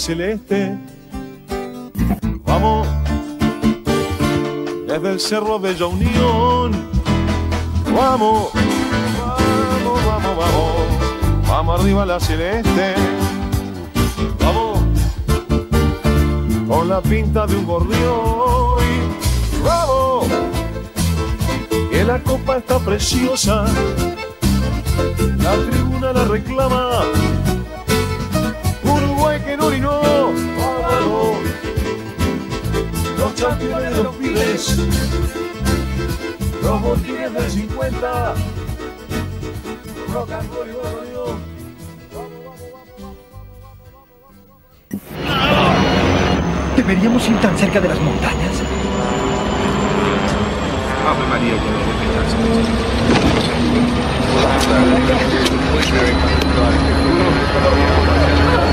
Celeste. Vamos. Desde el cerro Bella Unión. Vamos. Vamos, vamos, vamos. Vamos arriba a la celeste. Vamos. Con la pinta de un gorrión. Vamos. Que la copa está preciosa. La tribuna la reclama. Campeones de los pibes, botines del 50, rock and roll y borrego. ¿Deberíamos ir tan cerca de las montañas? Ave María, ¡Necesito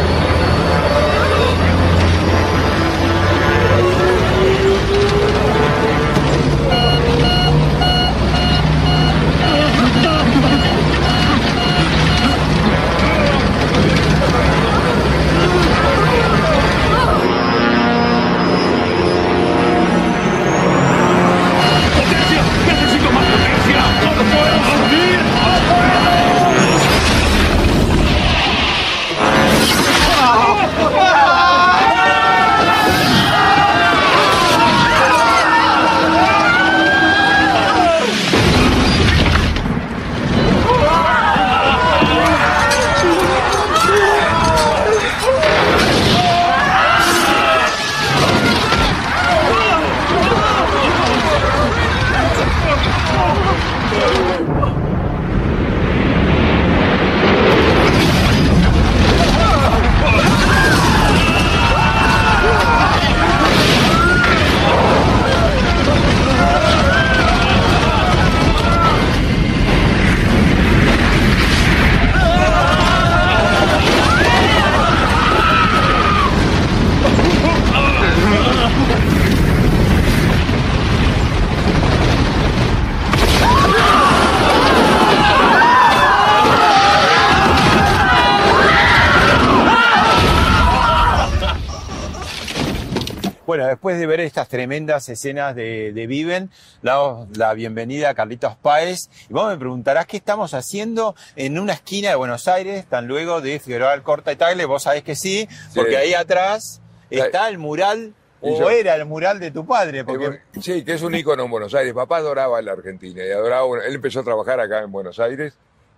ver estas tremendas escenas de, de Viven, damos la bienvenida a Carlitos Páez. Y vos me preguntarás qué estamos haciendo en una esquina de Buenos Aires, tan luego de Figueroa Alcorta y Tagle. Vos sabés que sí, porque ahí atrás está el mural, o yo- era el mural de tu padre. Porque... Sí, que es un ícono en Buenos Aires. Papá adoraba la Argentina y adoraba. Él empezó a trabajar acá en Buenos Aires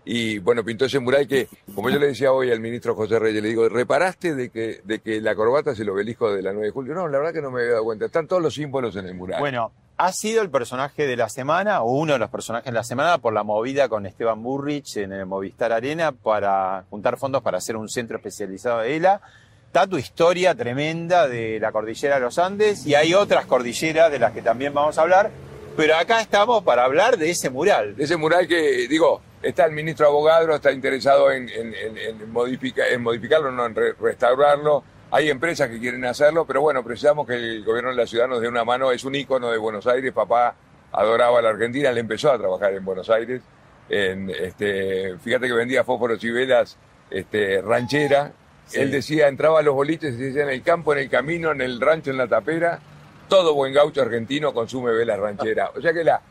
y bueno, pintó ese mural que, como yo le decía hoy al ministro José Reyes, le digo, ¿reparaste de que, de que la corbata es el obelisco de la 9 de julio? No, la verdad que no me había dado cuenta. Están todos los símbolos en el mural. Bueno, ha sido el personaje de la semana, o uno de los personajes de la semana, por la movida con Esteban Burrich en el Movistar Arena para juntar fondos para hacer un centro especializado de ELA. Está tu historia tremenda de la cordillera de los Andes y hay otras cordilleras de las que también vamos a hablar, pero acá estamos para hablar de ese mural. De ese mural que, digo, está el ministro Abogadro, está interesado en, en- en- en modifica- en modificarlo, no en re- restaurarlo. Hay empresas que quieren hacerlo, pero bueno, precisamos que el gobierno de la ciudad nos dé una mano. Es un ícono de Buenos Aires. Papá adoraba la Argentina, él empezó a trabajar en Buenos Aires. En, este, fíjate que vendía fósforos y velas este, ranchera. Sí. Él decía, entraba a los boliches y decía en el campo, en el camino, en el rancho, en la tapera. Todo buen gaucho argentino consume velas rancheras. O sea que la,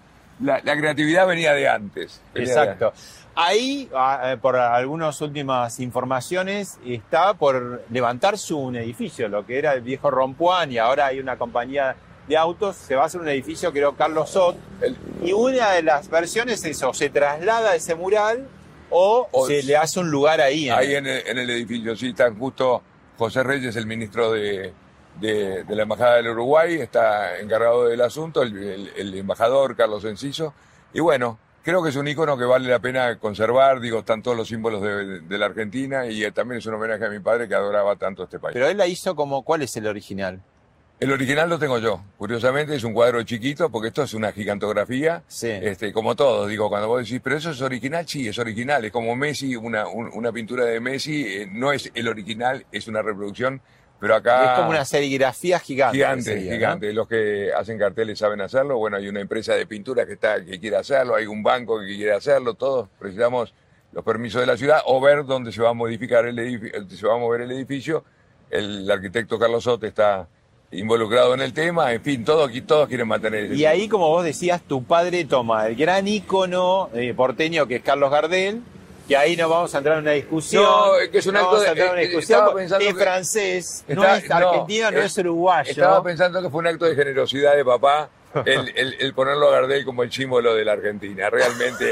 la, la creatividad venía de antes. Venía de Exacto. Ahí, ah, eh, por algunas últimas informaciones, está por levantarse un edificio, lo que era el viejo Rompuán, y ahora hay una compañía de autos, se va a hacer un edificio, creo, Carlos Sot, El- y una de las versiones es o se traslada ese mural o, O se le hace un lugar ahí. en- Ahí en el, en el edificio, sí, están justo José Reyes, el ministro de, de, de la Embajada del Uruguay, está encargado del asunto, el, el- el embajador Carlos Enciso. Y bueno, creo que es un icono que vale la pena conservar, digo, están todos los símbolos de, de la Argentina y eh, también es un homenaje a mi padre que adoraba tanto este país. Pero él la hizo como, ¿cuál es el original? El original lo tengo yo. Curiosamente es un cuadro chiquito porque esto es una gigantografía. Sí. Este, como todos, digo, cuando vos decís, pero eso es original, sí, es original. Es como Messi, una, un- una pintura de Messi, eh, no es el original, es una reproducción, pero acá... es como una serigrafía gigante. Gigante, sería, ¿no? gigante. Los que hacen carteles saben hacerlo. Bueno, hay una empresa de pintura que está que quiere hacerlo, hay un banco que quiere hacerlo. Todos precisamos los permisos de la ciudad o ver dónde se va a modificar el edificio, se va a mover el edificio. El arquitecto Carlos Sote está involucrado en el tema. En fin, todos aquí todos quieren mantener. ese Y ahí, como vos decías, tu padre toma el gran ícono eh, porteño que es Carlos Gardel, que ahí no vamos a entrar en una discusión. No, que es un no acto vamos a entrar en una eh, discusión. pensando es que- francés, no es argentino, no, eh, es uruguayo. Estaba pensando que fue un acto de generosidad de papá el, el- el ponerlo a Gardel como el símbolo de la Argentina. Realmente.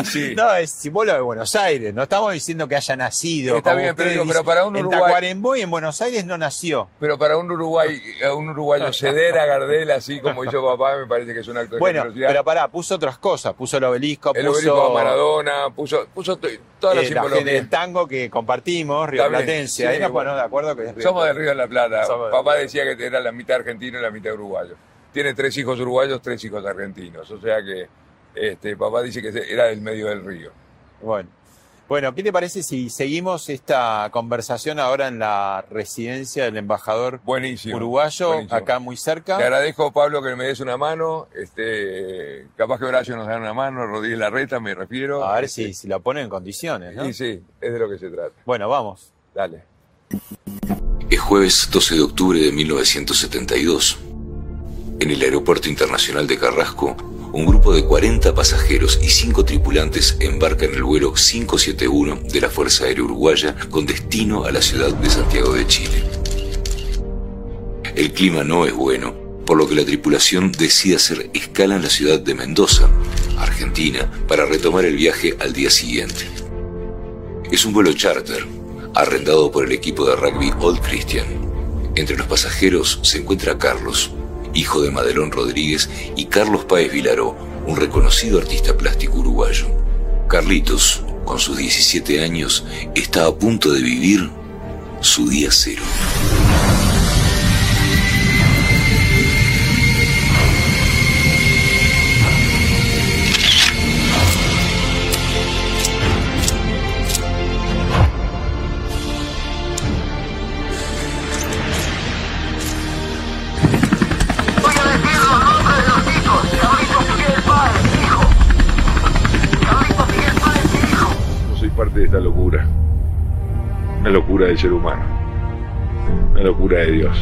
y sí. No, es símbolo de Buenos Aires. No estamos diciendo que haya nacido. Está como bien, pero digo, para un En Uruguay- Tacuarembó y en Buenos Aires no nació. Pero para un Uruguay, a un uruguayo ceder a Gardel así como hizo papá me parece que es un acto de Bueno, generosidad. pero pará, puso otras cosas. Puso el obelisco, el puso obelisco a Maradona, puso, puso to- toda la eh, la del tango que compartimos, Río Platense. sí, Ahí nos bueno. ponemos de acuerdo que es Río Somos del. Río de la Plata. Somos Papá decía que era la mitad argentino y la mitad uruguayo. Tiene tres hijos uruguayos, tres hijos argentinos. O sea que este, papá dice que era del medio del río. Bueno. Bueno, ¿qué te parece si seguimos esta conversación ahora en la residencia del embajador Buenísimo. uruguayo, buenísimo. acá muy cerca? Te agradezco, Pablo, que me des una mano. Este, capaz que Horacio nos da una mano, Rodríguez Larreta, me refiero. A ver Este, si, si la ponen en condiciones, ¿no? Y sí, es de lo que se trata. Bueno, vamos. Dale. Es jueves 12 de octubre de 1972. En el Aeropuerto Internacional de Carrasco, un grupo de 40 pasajeros y 5 tripulantes embarca en el vuelo 571 de la Fuerza Aérea Uruguaya con destino a la ciudad de Santiago de Chile. El clima no es bueno, por lo que la tripulación decide hacer escala en la ciudad de Mendoza, Argentina, para retomar el viaje al día siguiente. Es un vuelo charter, arrendado por el equipo de rugby Old Christian. Entre los pasajeros se encuentra Carlos, hijo de Madelón Rodríguez, y Carlos Páez Vilaró, un reconocido artista plástico uruguayo. Carlitos, con sus 17 años, está a punto de vivir su día cero. Una locura del ser humano. Una locura de Dios.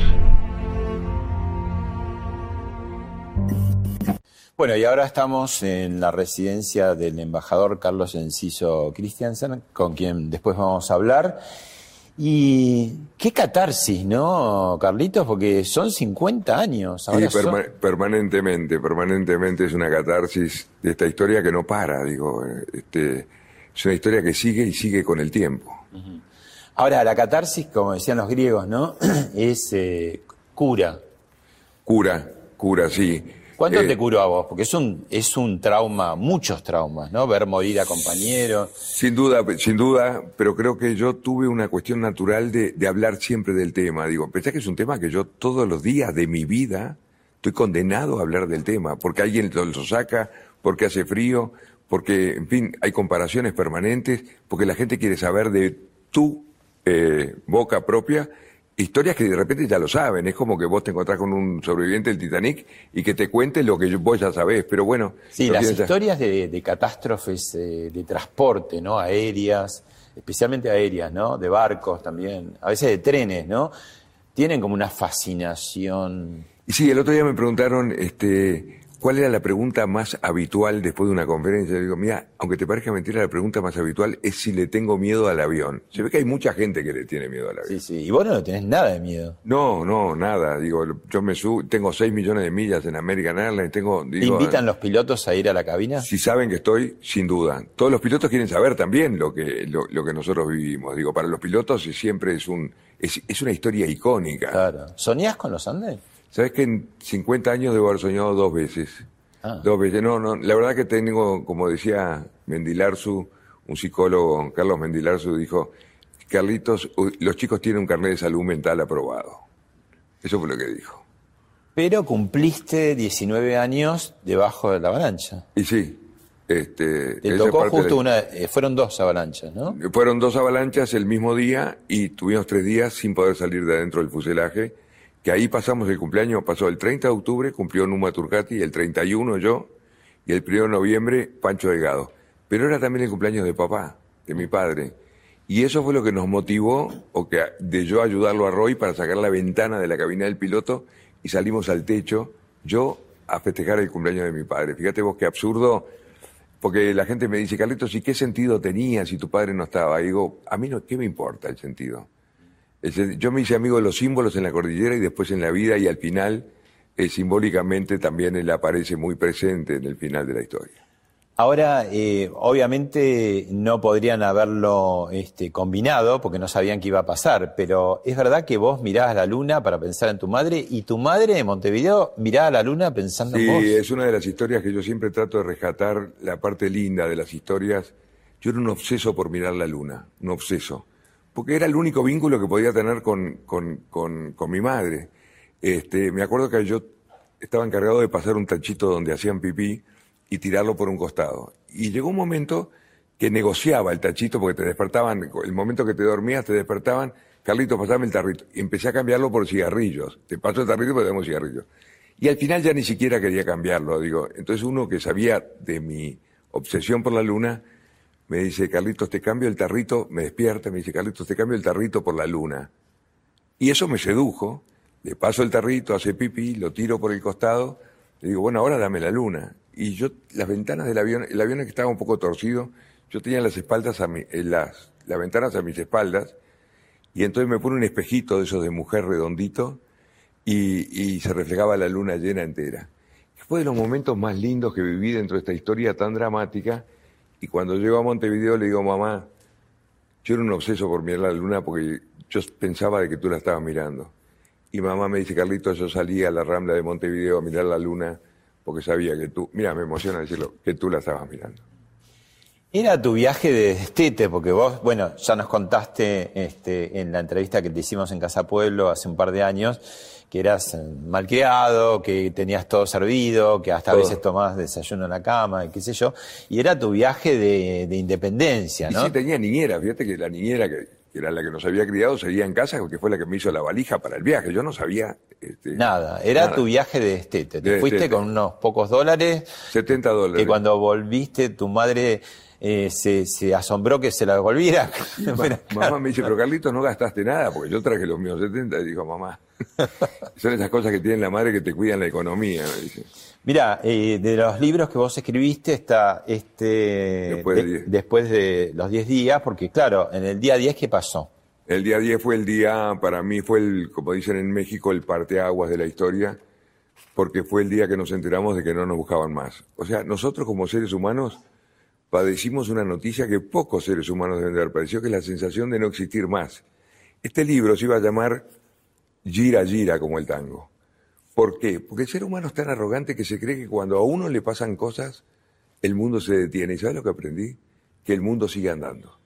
Bueno, y ahora estamos en la residencia del embajador Carlos Enciso Christiansen, con quien después vamos a hablar. Y qué catarsis, ¿no, Carlitos? Porque son 50 años. Ahora perma- permanentemente, permanentemente es una catarsis de esta historia que no para, digo. eh, Este, es una historia que sigue y sigue con el tiempo. Ahora, la catarsis, como decían los griegos, ¿no? es eh, cura. Cura, cura, sí. ¿Cuánto Eh, te curó a vos? Porque es un, es un trauma, muchos traumas, ¿no? Ver morir a compañeros. Sin duda, sin duda, pero creo que yo tuve una cuestión natural de, de hablar siempre del tema. Digo, pensé que es un tema que yo todos los días de mi vida estoy condenado a hablar del tema, porque alguien lo, lo saca, porque hace frío, porque, en fin, hay comparaciones permanentes, porque la gente quiere saber de tu eh, boca propia historias que de repente ya lo saben. Es como que vos te encontrás con un sobreviviente del Titanic y que te cuente lo que vos ya sabés, pero bueno. Sí, las historias de, de catástrofes eh, de transporte, ¿no? Aéreas, especialmente aéreas, ¿no? De barcos también, a veces de trenes, ¿no? Tienen como una fascinación. Y sí, el otro día me preguntaron, este, ¿cuál era la pregunta más habitual después de una conferencia? Digo, mira, aunque te parezca mentira, la pregunta más habitual es si le tengo miedo al avión. Se ve que hay mucha gente que le tiene miedo al avión. Sí, sí. Y vos no tenés nada de miedo. No, no, nada. Digo, yo me subo, tengo 6 millones de millas en American Airlines, tengo... ¿Te Digo, invitan los pilotos a ir a la cabina? Si saben que estoy, sin duda. Todos los pilotos quieren saber también lo que, lo, lo que nosotros vivimos. Digo, para los pilotos siempre es un es, es una historia icónica. Claro. ¿Soñás con los Andes? ¿Sabes que en 50 años debo haber soñado dos veces? Ah. Dos veces. No, no, la verdad que tengo, como decía Mendilarzu, un psicólogo, Carlos Mendilarzu, dijo, Carlitos, los chicos tienen un carnet de salud mental aprobado. Eso fue lo que dijo. Pero cumpliste 19 años debajo de la avalancha. Y sí, este, Te tocó justo de- una, eh, fueron dos avalanchas, ¿no? Fueron dos avalanchas el mismo día y tuvimos tres días sin poder salir de adentro del fuselaje, que ahí pasamos el cumpleaños, pasó el 30 de octubre, cumplió Numa Turcati, el 31 yo, y el 1 de noviembre Pancho Delgado. Pero era también el cumpleaños de papá, de mi padre. Y eso fue lo que nos motivó, o que de yo ayudarlo a Roy para sacar la ventana de la cabina del piloto y salimos al techo, yo a festejar el cumpleaños de mi padre. Fíjate vos qué absurdo, porque la gente me dice, Carlitos, ¿y qué sentido tenía si tu padre no estaba? Y digo, a mí no, ¿qué me importa el sentido? Yo me hice amigo de los símbolos en la cordillera y después en la vida y al final, eh, simbólicamente, también él aparece muy presente en el final de la historia. Ahora, eh, obviamente no podrían haberlo este, combinado porque no sabían qué iba a pasar, pero es verdad que vos mirabas la luna para pensar en tu madre y tu madre en Montevideo miraba la luna pensando Sí, en vos. es una de las historias que yo siempre trato de rescatar, la parte linda de las historias. Yo era un obseso por mirar la luna, un obseso. Porque era el único vínculo que podía tener con, con, con, mi madre. Este, me acuerdo que yo estaba encargado de pasar un tachito donde hacían pipí y tirarlo por un costado. Y llegó un momento que negociaba el tachito porque te despertaban, el momento que te dormías te despertaban, Carlitos, pasame el tarrito. Y empecé a cambiarlo por cigarrillos. Te paso el tarrito porque tenemos cigarrillos. Y al final ya ni siquiera quería cambiarlo, digo. Entonces uno que sabía de mi obsesión por la luna, me dice, Carlitos, te cambio el tarrito, me despierta, me dice, Carlitos, te cambio el tarrito por la luna. Y eso me sedujo, le paso el tarrito, hace pipí, lo tiro por el costado, le digo, bueno, ahora dame la luna. Y yo, las ventanas del avión, el avión que estaba un poco torcido, yo tenía las espaldas a mi, eh, las, las ventanas a mis espaldas, y entonces me pone un espejito de esos de mujer redondito, y, y se reflejaba la luna llena entera. Fue de los momentos más lindos que viví dentro de esta historia tan dramática, y cuando llego a Montevideo le digo, mamá, yo era un obseso por mirar la luna porque yo pensaba de que tú la estabas mirando. Y mamá me dice, Carlitos, yo salí a la Rambla de Montevideo a mirar la luna porque sabía que tú, mira, me emociona decirlo, que tú la estabas mirando. Era tu viaje de destete, porque vos, bueno, ya nos contaste este, en la entrevista que te hicimos en Casa Pueblo hace un par de años, que eras eh, malcriado, que tenías todo servido, que hasta a veces tomabas desayuno en la cama, y qué sé yo, y era tu viaje de, de independencia, Y ¿no? sí tenía niñera, fíjate que la niñera que, que era la que nos había criado seguía en casa porque fue la que me hizo la valija para el viaje. Yo no sabía... Este, Nada, era nada. tu viaje de destete. Te De fuiste con unos pocos dólares, 70 dólares. que cuando volviste tu madre eh, se, se asombró que se la devolviera. Mamá me dice, pero Carlitos, no gastaste nada, porque yo traje los míos 70 y dijo, mamá, son esas cosas que tiene la madre que te cuidan la economía, me dice. Mira, eh, de los libros que vos escribiste está este Después de después de los 10 días, porque claro, en el día 10, ¿qué pasó? El día 10 fue el día, para mí fue el, como dicen en México, el parteaguas de la historia, porque fue el día que nos enteramos de que no nos buscaban más. O sea, nosotros como seres humanos padecimos una noticia que pocos seres humanos deben de haber padecido, que es la sensación de no existir más. Este libro se iba a llamar Gira Gira como el tango. ¿Por qué? Porque el ser humano es tan arrogante que se cree que cuando a uno le pasan cosas, el mundo se detiene. ¿Y sabes lo que aprendí? Que el mundo sigue andando.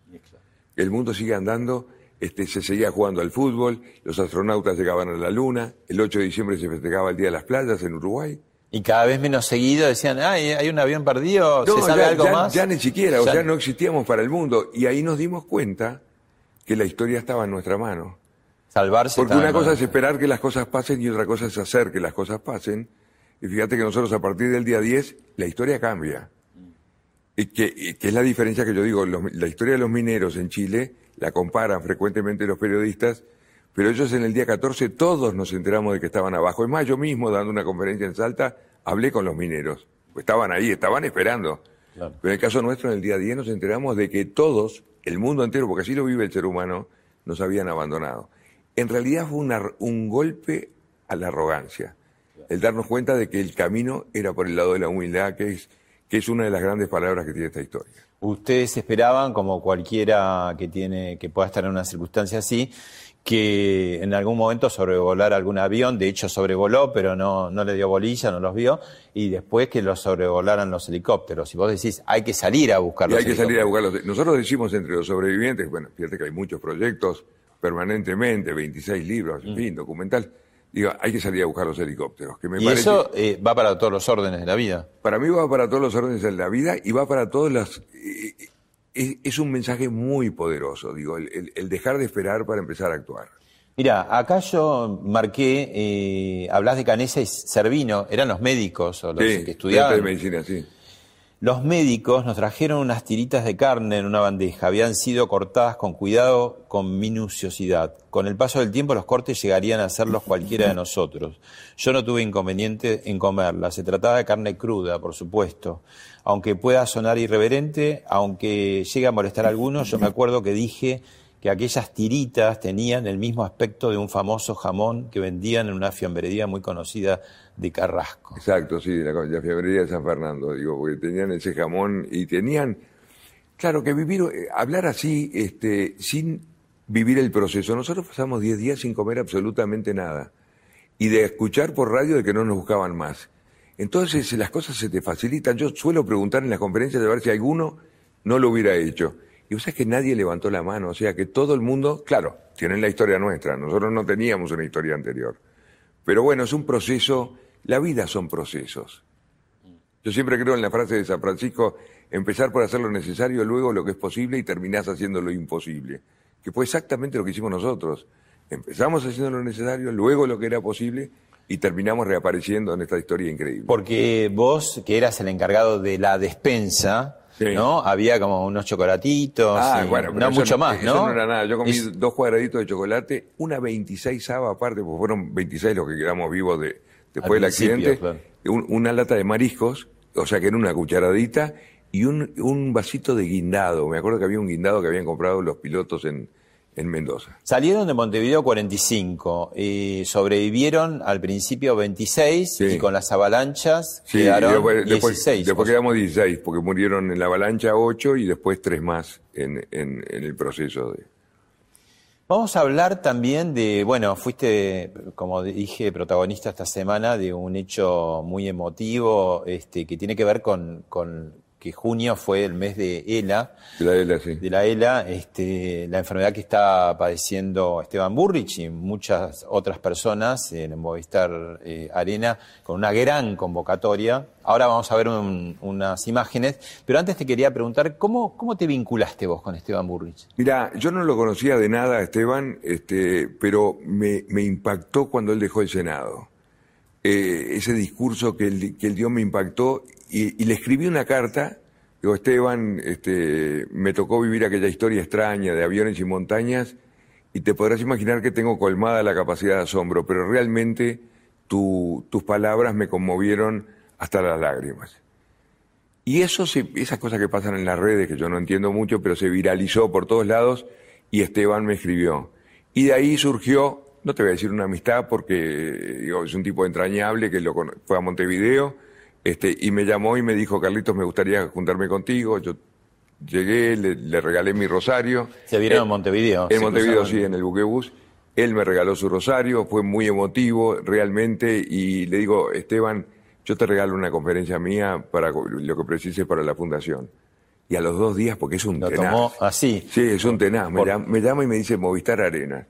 El mundo sigue andando, este, se seguía jugando al fútbol, los astronautas llegaban a la luna, el 8 de diciembre se festejaba el Día de las Playas en Uruguay. Y cada vez menos seguido decían, ay, hay un avión perdido, ¿se sabe ya, algo ya- más? ya ni siquiera, o Ya- sea, no existíamos para el mundo. Y ahí nos dimos cuenta que la historia estaba en nuestra mano. Salvarse. Porque una cosa es esperar que las cosas pasen y otra cosa es hacer que las cosas pasen. Y fíjate que nosotros a partir del día 10 la historia cambia. Y que, y que es la diferencia que yo digo, los- la historia de los mineros en Chile la comparan frecuentemente los periodistas, pero ellos en el día 14 todos nos enteramos de que estaban abajo. Es más, yo mismo dando una conferencia en Salta hablé con los mineros. Estaban ahí, estaban esperando. Claro. Pero en el caso nuestro, en el día a día, nos enteramos de que todos, el mundo entero, porque así lo vive el ser humano, nos habían abandonado. En realidad fue una- un golpe a la arrogancia. El darnos cuenta de que el camino era por el lado de la humildad, que es, que es una de las grandes palabras que tiene esta historia. Ustedes esperaban, como cualquiera que tiene, que pueda estar en una circunstancia así, que en algún momento sobrevolara algún avión, de hecho sobrevoló, pero no, no le dio bolilla, no los vio, y después que los sobrevolaran los helicópteros. Y vos decís, hay que salir a buscar Y los hay que salir a buscarlos. Nosotros decimos entre los sobrevivientes, bueno, fíjate que hay muchos proyectos permanentemente, 26 libros, Mm. en fin, documental. Digo, hay que salir a buscar los helicópteros. Que me Y parece- eso eh, va para todos los órdenes de la vida. Para mí va para todos los órdenes de la vida y va para todos los... eh, eh, Es, es un mensaje muy poderoso, digo, el, el- el dejar de esperar para empezar a actuar. Mira, acá yo marqué, eh, hablas de Canesa y Servino, eran los médicos o los Sí, que estudiaban. de medicina, sí. Los médicos nos trajeron unas tiritas de carne en una bandeja. Habían sido cortadas con cuidado, con minuciosidad. Con el paso del tiempo los cortes llegarían a serlos cualquiera de nosotros. Yo no tuve inconveniente en comerla. Se trataba de carne cruda, por supuesto. Aunque pueda sonar irreverente, aunque llegue a molestar a algunos, yo me acuerdo que dije que aquellas tiritas tenían el mismo aspecto de un famoso jamón que vendían en una fiambrería muy conocida de Carrasco. Exacto, sí, la, la fiambrería de San Fernando, digo, porque tenían ese jamón y tenían, claro, que vivir, eh, hablar así, este, sin vivir el proceso. Nosotros pasamos 10 días sin comer absolutamente nada y de escuchar por radio de que no nos buscaban más. Entonces las cosas se te facilitan. Yo suelo preguntar en las conferencias de ver si alguno no lo hubiera hecho. Y vos sabés que nadie levantó la mano, o sea que todo el mundo, claro, tienen la historia nuestra, nosotros no teníamos una historia anterior. Pero bueno, es un proceso, la vida son procesos. Yo siempre creo en la frase de San Francisco, empezar por hacer lo necesario, luego lo que es posible y terminás haciendo lo imposible, que fue exactamente lo que hicimos nosotros. Empezamos haciendo lo necesario, luego lo que era posible y terminamos reapareciendo en esta historia increíble. Porque vos, que eras el encargado de la despensa, Sí. ¿no? Había como unos chocolatitos, Ah, y bueno, pero no mucho más, eso ¿no? no era nada. Yo comí Es- dos cuadraditos de chocolate, una 26 aparte, porque fueron 26 los que quedamos vivos de, después del accidente. claro. Un- una lata de mariscos, o sea que era una cucharadita, y un, un vasito de guindado. Me acuerdo que había un guindado que habían comprado los pilotos en, en Mendoza. Salieron de Montevideo 45 y sobrevivieron al principio 26 Sí. y con las avalanchas Sí, quedaron después, 16. después, quedamos 16, porque murieron en la avalancha 8 y después 3 más en, en, en el proceso de... Vamos a hablar también de, bueno, fuiste, como dije, protagonista esta semana de un hecho muy emotivo este, que tiene que ver con, con que junio fue el mes de ELA, de la ELA, sí. de la ELA, este, la enfermedad que está padeciendo Esteban Burrich y muchas otras personas en el Movistar eh, Arena con una gran convocatoria. Ahora vamos a ver un- unas imágenes, pero antes te quería preguntar, ¿cómo, cómo te vinculaste vos con Esteban Burrich? Mira, yo no lo conocía de nada, Esteban, este, pero me, me impactó cuando él dejó el Senado. Eh, ese discurso que él, que él dio me impactó y, le escribí una carta. Digo, Esteban, este, me tocó vivir aquella historia extraña de aviones y montañas y te podrás imaginar que tengo colmada la capacidad de asombro, pero realmente tu- tus palabras me conmovieron hasta las lágrimas. Y eso esas cosas que pasan en las redes, que yo no entiendo mucho, pero se viralizó por todos lados y Esteban me escribió. Y de ahí surgió, no te voy a decir una amistad porque es un tipo entrañable que lo fue a Montevideo este, y me llamó y me dijo, Carlitos, me gustaría juntarme contigo. Yo llegué, le, le regalé mi rosario. Se vieron Eh, en Montevideo. En Montevideo, cruzaron. sí, en el buquebús. Él me regaló su rosario, fue muy emotivo realmente y le digo, Esteban, yo te regalo una conferencia mía para lo que precises para la fundación. Y a los dos días, porque es un Lo tenaz. tomó así. Sí, es un tenaz. Me, llama, me llama y me dice Movistar Arena.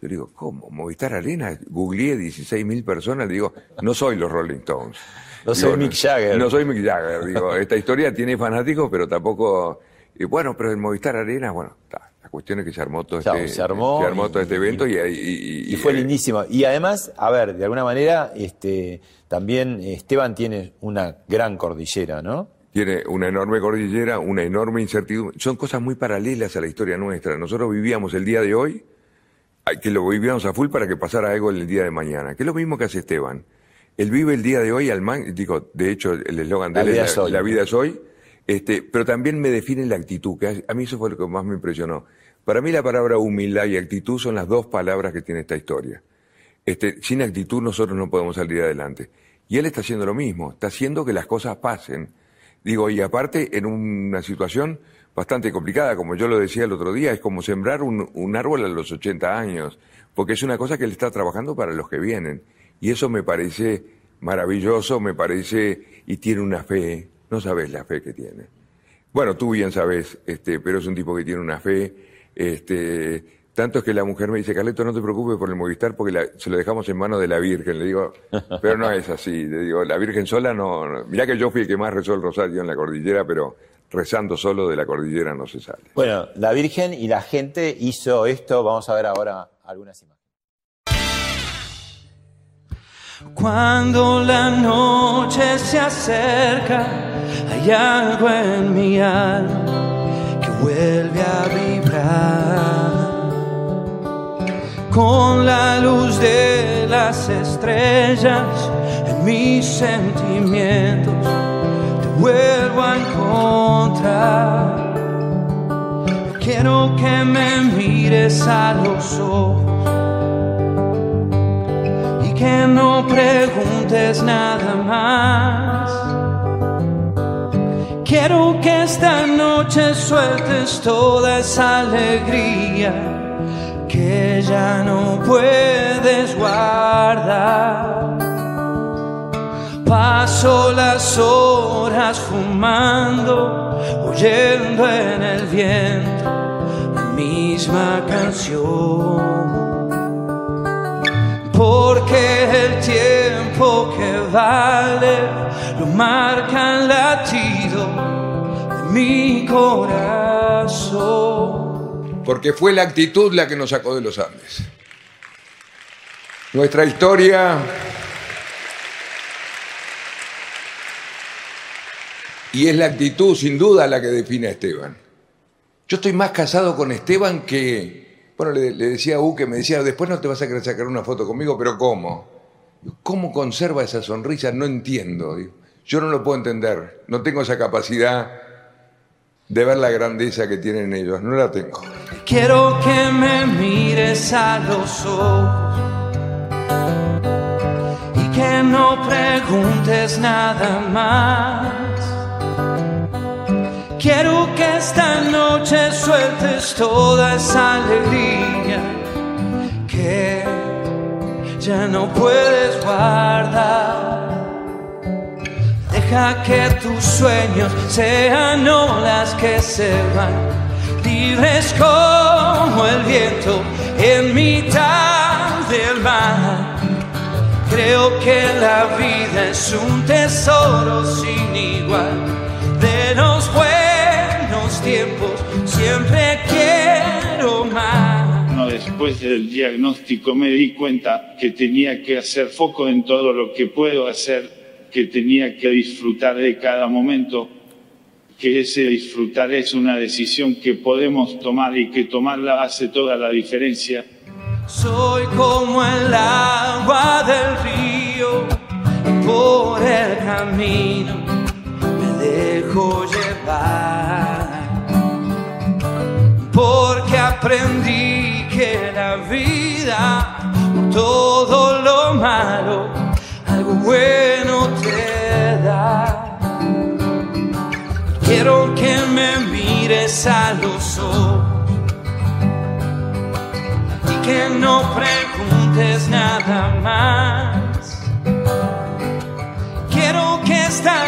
Yo digo, ¿cómo? ¿Movistar Arena? Googleé 16 mil personas. Le digo, no soy los Rolling Stones. No soy Digo, Mick Jagger. No soy Mick Jagger. Digo, esta historia tiene fanáticos, pero tampoco... Y bueno, pero en Movistar Arena, bueno, ta, la cuestión es que se armó todo, este, se armó todo y- este evento y, y- Y fue eh, lindísimo. Y además, a ver, de alguna manera, este, también Esteban tiene una gran cordillera, ¿no? Tiene una enorme cordillera, una enorme incertidumbre. Son cosas muy paralelas a la historia nuestra. Nosotros vivíamos el día de hoy, que lo vivíamos a full para que pasara algo el día de mañana, que es lo mismo que hace Esteban. Él vive el día de hoy al man, digo, de hecho, el eslogan de La él vida es la vida es hoy, este, pero también me define la actitud, que a mí eso fue lo que más me impresionó. Para mí la palabra humildad y actitud son las dos palabras que tiene esta historia. Este, sin actitud nosotros no podemos salir adelante. Y él está haciendo lo mismo, está haciendo que las cosas pasen. Digo, y aparte en una situación bastante complicada, como yo lo decía el otro día, es como sembrar un, un árbol a los 80 años, porque es una cosa que él está trabajando para los que vienen. Y eso me parece maravilloso, me parece, y tiene una fe, no sabes la fe que tiene. Bueno, tú bien sabes, este, pero es un tipo que tiene una fe, este, tanto es que la mujer me dice, Carleto, no te preocupes por el Movistar porque la- se lo dejamos en manos de la Virgen. Le digo, pero no es así. Le digo, la Virgen sola no, no. Mirá que yo fui el que más rezó el rosario en la cordillera, pero rezando solo de la cordillera no se sale. Bueno, la Virgen y la gente hizo esto. Vamos a ver ahora algunas imágenes. Cuando la noche se acerca, hay algo en mi alma que vuelve a vibrar. Con la luz de las estrellas en mis sentimientos, te vuelvo a encontrar. Quiero que me mires a los ojos que no preguntes nada más. Quiero que esta noche sueltes toda esa alegría que ya no puedes guardar. Paso las horas fumando, oyendo en el viento la misma canción. Porque el tiempo que vale lo marca el latido de mi corazón. Porque fue la actitud la que nos sacó de los Andes. Nuestra historia y es la actitud sin duda la que define a Esteban. Yo estoy más casado con Esteban que, bueno, le, decía a U que me decía, después no te vas a querer sacar una foto conmigo, pero ¿cómo? ¿Cómo conserva esa sonrisa? No entiendo. Yo no lo puedo entender. No tengo esa capacidad de ver la grandeza que tienen ellos. No la tengo. Quiero que me mires a los ojos y que no preguntes nada más. Quiero que esta noche sueltes toda esa alegría que ya no puedes guardar. Deja que tus sueños sean olas que se van, libres como el viento en mitad del mar. Creo que la vida es un tesoro sin igual. De los tiempos siempre quiero más. No, después del diagnóstico me di cuenta que tenía que hacer foco en todo lo que puedo hacer, que tenía que disfrutar de cada momento, que ese disfrutar es una decisión que podemos tomar y que tomarla hace toda la diferencia. Soy como el agua del río y por el camino me dejo llevar. Porque aprendí que la vida, todo lo malo, algo bueno te da. Quiero que me mires a los ojos y que no preguntes nada más. Quiero que esta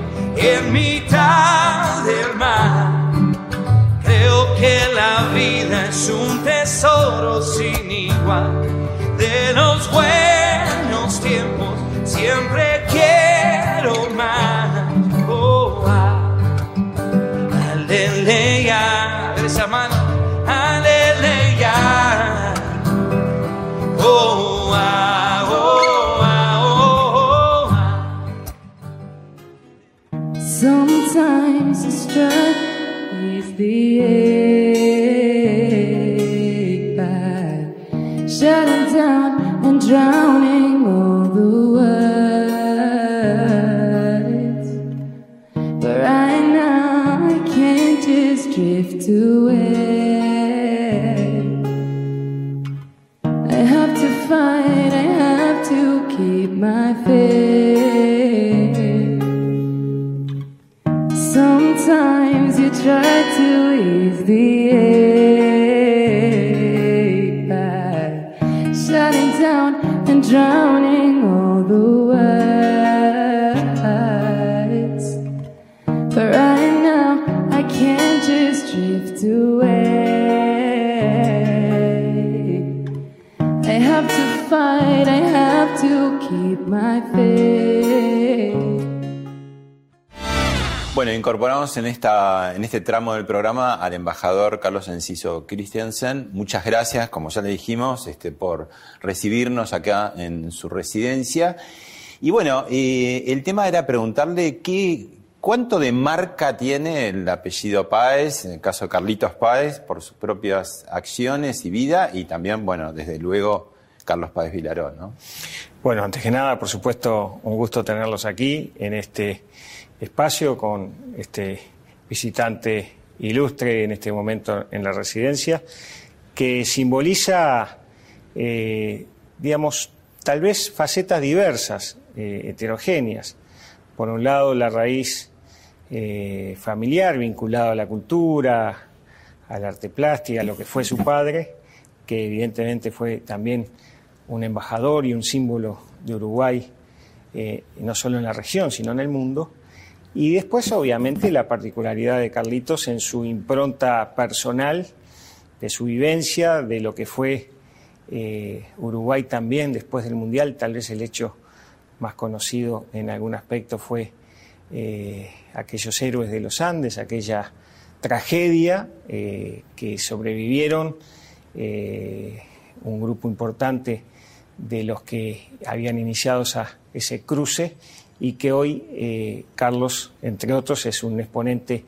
en mitad del mar. Creo que la vida es un tesoro sin igual. De los buenos tiempos siempre quiero. And incorporamos en, esta, en este tramo del programa al embajador Carlos Enciso Christiansen. Muchas gracias, como ya le dijimos, este, por recibirnos acá en su residencia. Y bueno, eh, el tema era preguntarle qué, cuánto de marca tiene el apellido Páez, en el caso de Carlitos Páez, por sus propias acciones y vida, y también, bueno, desde luego, Carlos Páez Vilaró, ¿no? Bueno, antes que nada, por supuesto, un gusto tenerlos aquí en este espacio con este visitante ilustre en este momento en la residencia, que simboliza, eh, digamos, tal vez facetas diversas, eh, heterogéneas. Por un lado, la raíz eh, familiar vinculada a la cultura, al arte plástico, a lo que fue su padre, que evidentemente fue también un embajador y un símbolo de Uruguay, no solo en la región, sino en el mundo. Y después, obviamente, la particularidad de Carlitos en su impronta personal, de su vivencia, de lo que fue eh, Uruguay también después del Mundial. Tal vez el hecho más conocido en algún aspecto fue eh, aquellos héroes de los Andes, aquella tragedia eh, que sobrevivieron un grupo importante de los que habían iniciado esa- ese cruce y que hoy eh, Carlos, entre otros, es un exponente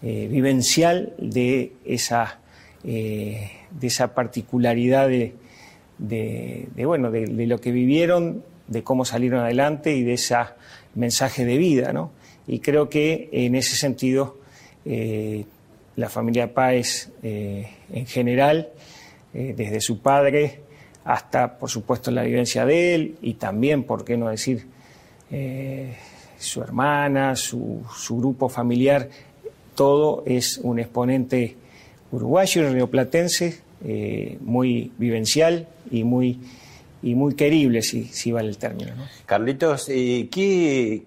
eh, vivencial de esa, eh, de esa particularidad de, bueno, de, lo que vivieron, de cómo salieron adelante y de ese mensaje de vida. ¿no? Y creo que en ese sentido la familia Páez en general, desde su padre hasta, por supuesto, la vivencia de él y también, por qué no decir, eh, su hermana, su, su grupo familiar, todo es un exponente uruguayo y rioplatense, eh, muy vivencial y muy, y muy querible, si, si vale el término. ¿no? Carlitos, ¿qué,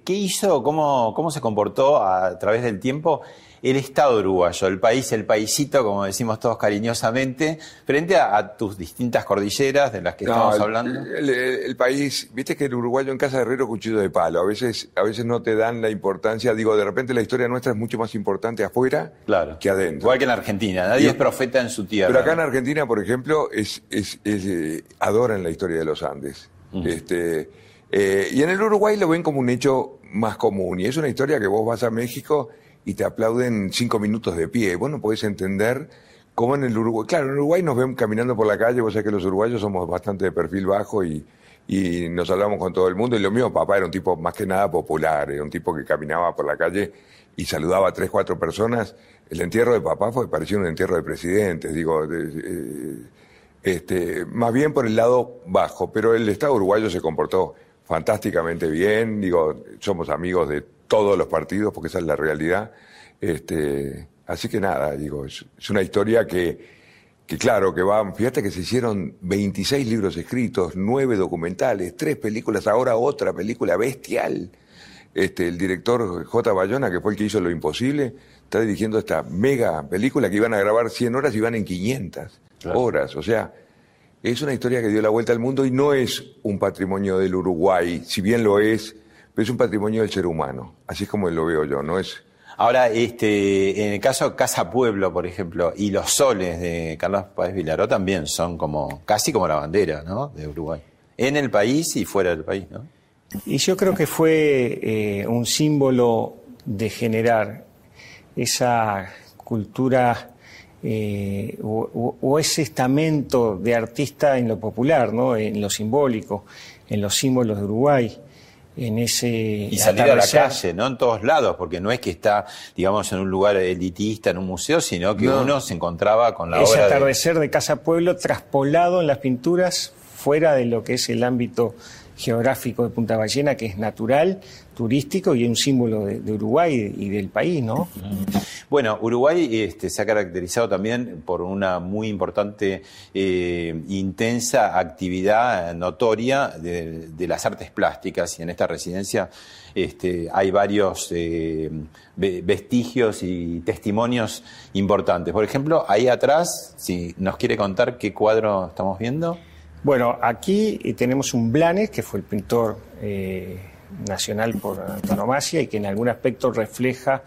qué hizo, cómo, cómo se comportó a través del tiempo el Estado uruguayo, el país, el paisito, como decimos todos cariñosamente, frente a, a tus distintas cordilleras de las que No, estamos el- hablando? El, el- el país, viste que el uruguayo en casa de herrero cuchillo de palo. A veces, a veces no te dan la importancia. Digo, de repente la historia nuestra es mucho más importante afuera Claro. que adentro. Igual que en Argentina, nadie Y- es profeta en su tierra. Pero acá en Argentina, por ejemplo, es, es- es, eh, adoran la historia de los Andes. Este, eh, y en el Uruguay lo ven como un hecho más común. Y es una historia que vos vas a México y te aplauden cinco minutos de pie. Vos no podés entender cómo en el Uruguay. Claro, en Uruguay nos ven caminando por la calle. Vos sabés que los uruguayos somos bastante de perfil bajo y, y nos hablamos con todo el mundo. Y lo mío, papá, era un tipo más que nada popular. Era un tipo que caminaba por la calle y saludaba a tres, cuatro personas. El entierro de papá fue parecía un entierro de presidentes. Digo, este, más bien por el lado bajo, pero el Estado uruguayo se comportó fantásticamente bien, digo, somos amigos de todos los partidos, porque esa es la realidad. Este, así que nada, digo, es, es una historia que, que claro, que va, fíjate que se hicieron 26 libros escritos, 9 documentales, 3 películas, ahora otra película bestial. Este, el director J. Bayona, que fue el que hizo Lo Imposible, está dirigiendo esta mega película que iban a grabar 100 horas y van en 500. horas. O sea, es una historia que dio la vuelta al mundo y no es un patrimonio del Uruguay, si bien lo es, pero es un patrimonio del ser humano. Así es como lo veo yo, no es Ahora, este, en el caso Casa Pueblo, por ejemplo, y los soles de Carlos Páez Vilaró también son como, casi como la bandera, ¿no? De Uruguay. En el país y fuera del país, ¿no? Y yo creo que fue eh, un símbolo de generar esa cultura eh, o, o ese estamento de artista en lo popular, ¿no? En lo simbólico, en los símbolos de Uruguay en ese y salir a la calle, no en todos lados, porque no es que está, digamos, en un lugar elitista, en un museo, sino que uno se encontraba con la ese obra atardecer de... Casa Pueblo traspolado en las pinturas fuera de lo que es el ámbito geográfico de Punta Ballena, que es natural, turístico y un símbolo de, Uruguay y del país, ¿no? Bueno, Uruguay este, se ha caracterizado también por una muy importante, eh, intensa actividad notoria de, de, las artes plásticas y en esta residencia este, hay varios eh, vestigios y testimonios importantes. Por ejemplo, ahí atrás, si nos quiere contar qué cuadro estamos viendo. Bueno, aquí tenemos un Blanes, que fue el pintor eh, nacional por antonomasia y que en algún aspecto refleja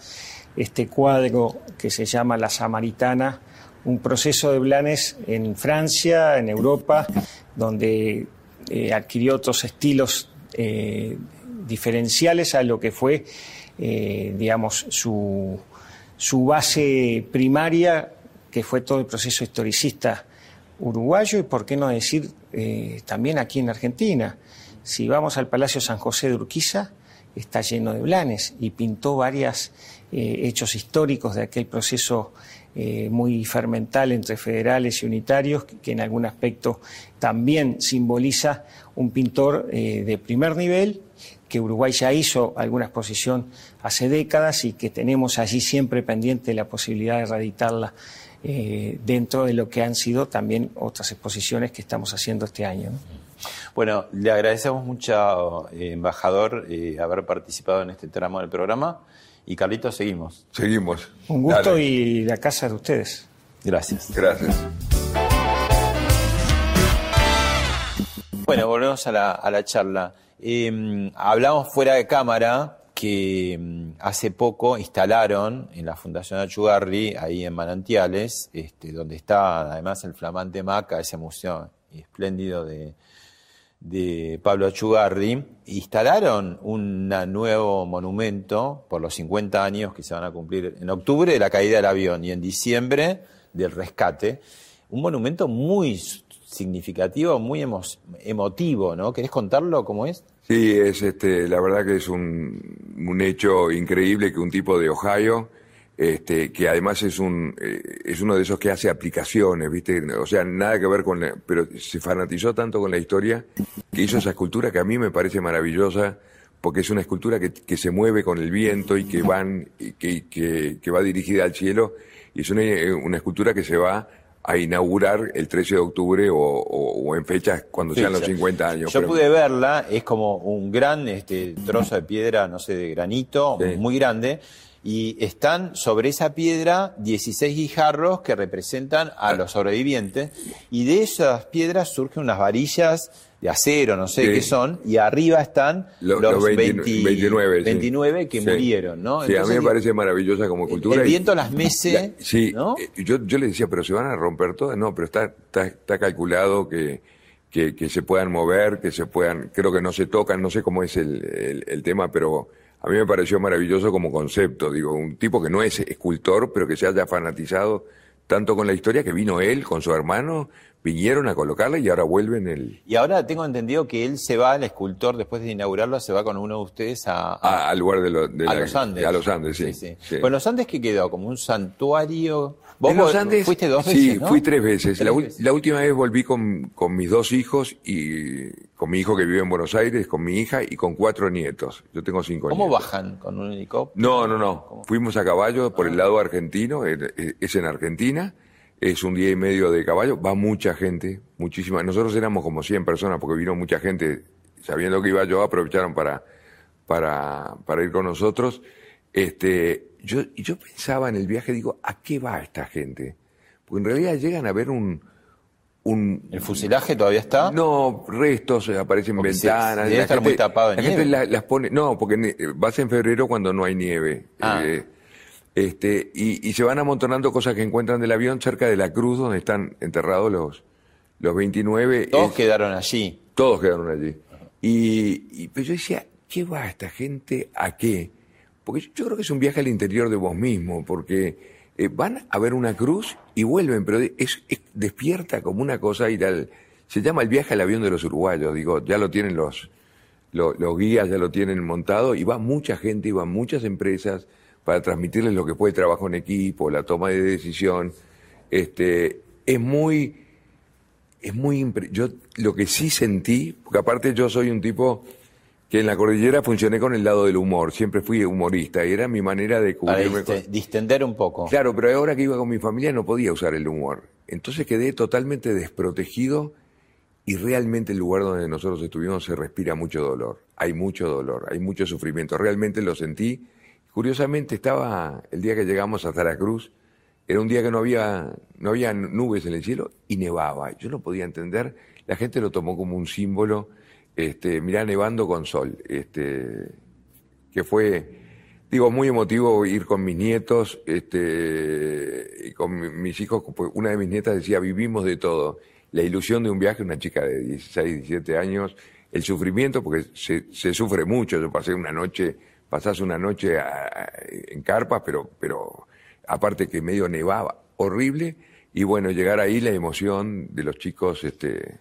este cuadro que se llama La Samaritana, un proceso de Blanes en Francia, en Europa, donde eh, adquirió otros estilos eh, diferenciales a lo que fue, eh, digamos, su, su base primaria, que fue todo el proceso historicista uruguayo y, por qué no decir, eh, también aquí en Argentina. Si vamos al Palacio San José de Urquiza, está lleno de blanes y pintó varios eh, hechos históricos de aquel proceso eh, muy fermental entre federales y unitarios, que, en algún aspecto también simboliza un pintor de primer nivel, que Uruguay ya hizo alguna exposición hace décadas y que tenemos allí siempre pendiente la posibilidad de reeditarla eh, dentro de lo que han sido también otras exposiciones que estamos haciendo este año. ¿no? Bueno, le agradecemos mucho, eh, embajador, eh, haber participado en este tramo del programa. Y Carlitos, seguimos. Seguimos. Un gusto Dale. y la casa de ustedes. Gracias. Gracias. Bueno, volvemos a la, a la charla. Eh, hablamos fuera de cámara que mm, hace poco instalaron en la Fundación Achugarri, ahí en Manantiales, este, donde está además el flamante Maca, ese museo espléndido de, Pablo Achugarri, instalaron un nuevo monumento por los 50 años que se van a cumplir en octubre de la caída del avión y en diciembre del rescate. Un monumento muy significativo, muy emo emotivo, ¿no? ¿Querés contarlo cómo es? Sí, es este, la verdad que es un, un hecho increíble que un tipo de Ohio, este, que además es un, eh, es uno de esos que hace aplicaciones, ¿viste? O sea, nada que ver con, la, pero se fanatizó tanto con la historia que hizo esa escultura que a mí me parece maravillosa porque es una escultura que, que se mueve con el viento y que van, que, que, que va dirigida al cielo y es una, una escultura que se va a inaugurar el 13 de octubre o, o, o en fechas cuando sean los 50 años. Yo pero... pude verla, es como un gran este, trozo de piedra, no sé, de granito, sí. muy grande, y están sobre esa piedra 16 guijarros que representan a los sobrevivientes, y de esas piedras surgen unas varillas de acero, no sé sí. qué son, y arriba están los, los 20, 29, 29 sí. que sí. murieron, ¿no? Sí, Entonces, a mí me parece maravillosa como cultura. El viento las mece, la, sí, ¿no? Eh, yo, yo le decía, pero se van a romper todas, no, pero está, está, está calculado que, que, que, se puedan mover, que se puedan, creo que no se tocan, no sé cómo es el, el, el tema, pero a mí me pareció maravilloso como concepto, digo, un tipo que no es escultor, pero que se haya fanatizado tanto con la historia que vino él con su hermano, vinieron a colocarla y ahora vuelven el... Y ahora tengo entendido que él se va, el escultor, después de inaugurarlo, se va con uno de ustedes a... a al lugar de, lo, de a la, los Andes. A los Andes, sí. sí, sí. sí. Bueno, los Andes, ¿qué quedó? ¿Como un santuario? ¿Vos en los Andes, fuiste dos veces, Sí, ¿no? fui tres veces. ¿Tres la, veces? la, última vez volví con, con mis dos hijos y con mi hijo que vive en Buenos Aires, con mi hija y con cuatro nietos. Yo tengo cinco ¿Cómo nietos. bajan? ¿Con un helicóptero? No, no, no. ¿Cómo? Fuimos a caballo por el lado argentino, es en Argentina es un día y medio de caballo, va mucha gente, muchísima. Nosotros éramos como 100 personas porque vino mucha gente, sabiendo que iba yo, aprovecharon para, para, para ir con nosotros. Este, yo, yo pensaba en el viaje, digo, ¿a qué va esta gente? Porque en realidad llegan a ver un, un... ¿El fuselaje todavía está? No, restos, eh, aparecen Porque se- ventanas. debe la estar muy tapado de la gente nieve. las pone... No, porque ne- vas en febrero cuando no hay nieve. Ah. Eh, este, y, y se van amontonando cosas que encuentran del avión cerca de la cruz donde están enterrados los, los 29. Todos Es- quedaron allí. todos quedaron allí. Y, y- pero yo decía, ¿qué va esta gente a qué? Porque yo, creo que es un viaje al interior de vos mismo, porque eh, van a ver una cruz y vuelven, pero es, es- despierta como una cosa ir al... Se llama el viaje al avión de los uruguayos, digo, ya lo tienen los, los, guías, ya lo tienen montado, y va mucha gente, y van muchas empresas para transmitirles lo que fue el trabajo en equipo, la toma de decisión. Este, es muy es muy yo lo que sí sentí, porque aparte yo soy un tipo que en la cordillera funcioné con el lado del humor, siempre fui humorista y era mi manera de cubrirme con- distender un poco. Claro, pero ahora que iba con mi familia no podía usar el humor. Entonces quedé totalmente desprotegido y realmente el lugar donde nosotros estuvimos se respira mucho dolor. Hay mucho dolor, hay mucho sufrimiento. Realmente lo sentí. Curiosamente estaba el día que llegamos a Cruz, era un día que no había, no había nubes en el cielo y nevaba. Yo no podía entender, la gente lo tomó como un símbolo, este, mirá nevando con sol, este, que fue, digo, muy emotivo ir con mis nietos, este, y con mi- mis hijos, pues, una de mis nietas decía, vivimos de todo. La ilusión de un viaje, una chica de 16, 17 años, el sufrimiento, porque se, se sufre mucho. Yo pasé una noche, pasás una noche a- en carpas, pero, pero aparte que medio nevaba, horrible, y bueno, llegar ahí la emoción de los chicos, este,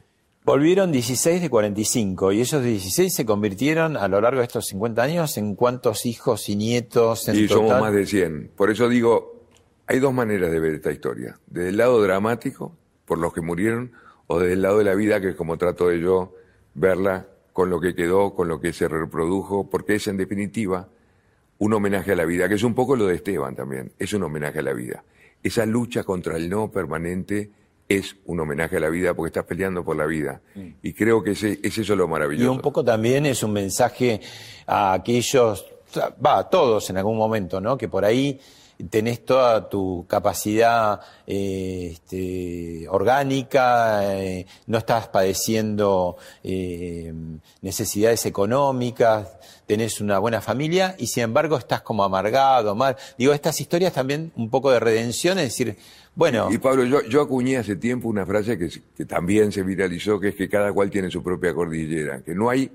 Volvieron 16 de 45 y esos 16 se convirtieron a lo largo de estos 50 años en cuántos hijos y nietos en y somos más de 100. Por eso digo, hay dos maneras de ver esta historia. Desde el lado dramático, por los que murieron, o desde el lado de la vida, que es como trato de yo verla con lo que quedó, con lo que se reprodujo, porque es en definitiva un homenaje a la vida, que es un poco lo de Esteban también, es un homenaje a la vida. Esa lucha contra el no permanente es un homenaje a la vida porque estás peleando por la vida. Y creo que ese, es eso lo Y maravilloso. un poco también es un mensaje a aquellos, va, a todos en algún momento, ¿no? Que por ahí tenés toda tu capacidad eh, este, orgánica, eh, no estás padeciendo eh, necesidades económicas, tenés una buena familia y sin embargo estás como amargado, mal. Digo, estas historias también un poco de redención, es decir, bueno, Y Pablo, yo, yo acuñé hace tiempo una frase que, también se viralizó, que es que cada cual tiene su propia cordillera, que no hay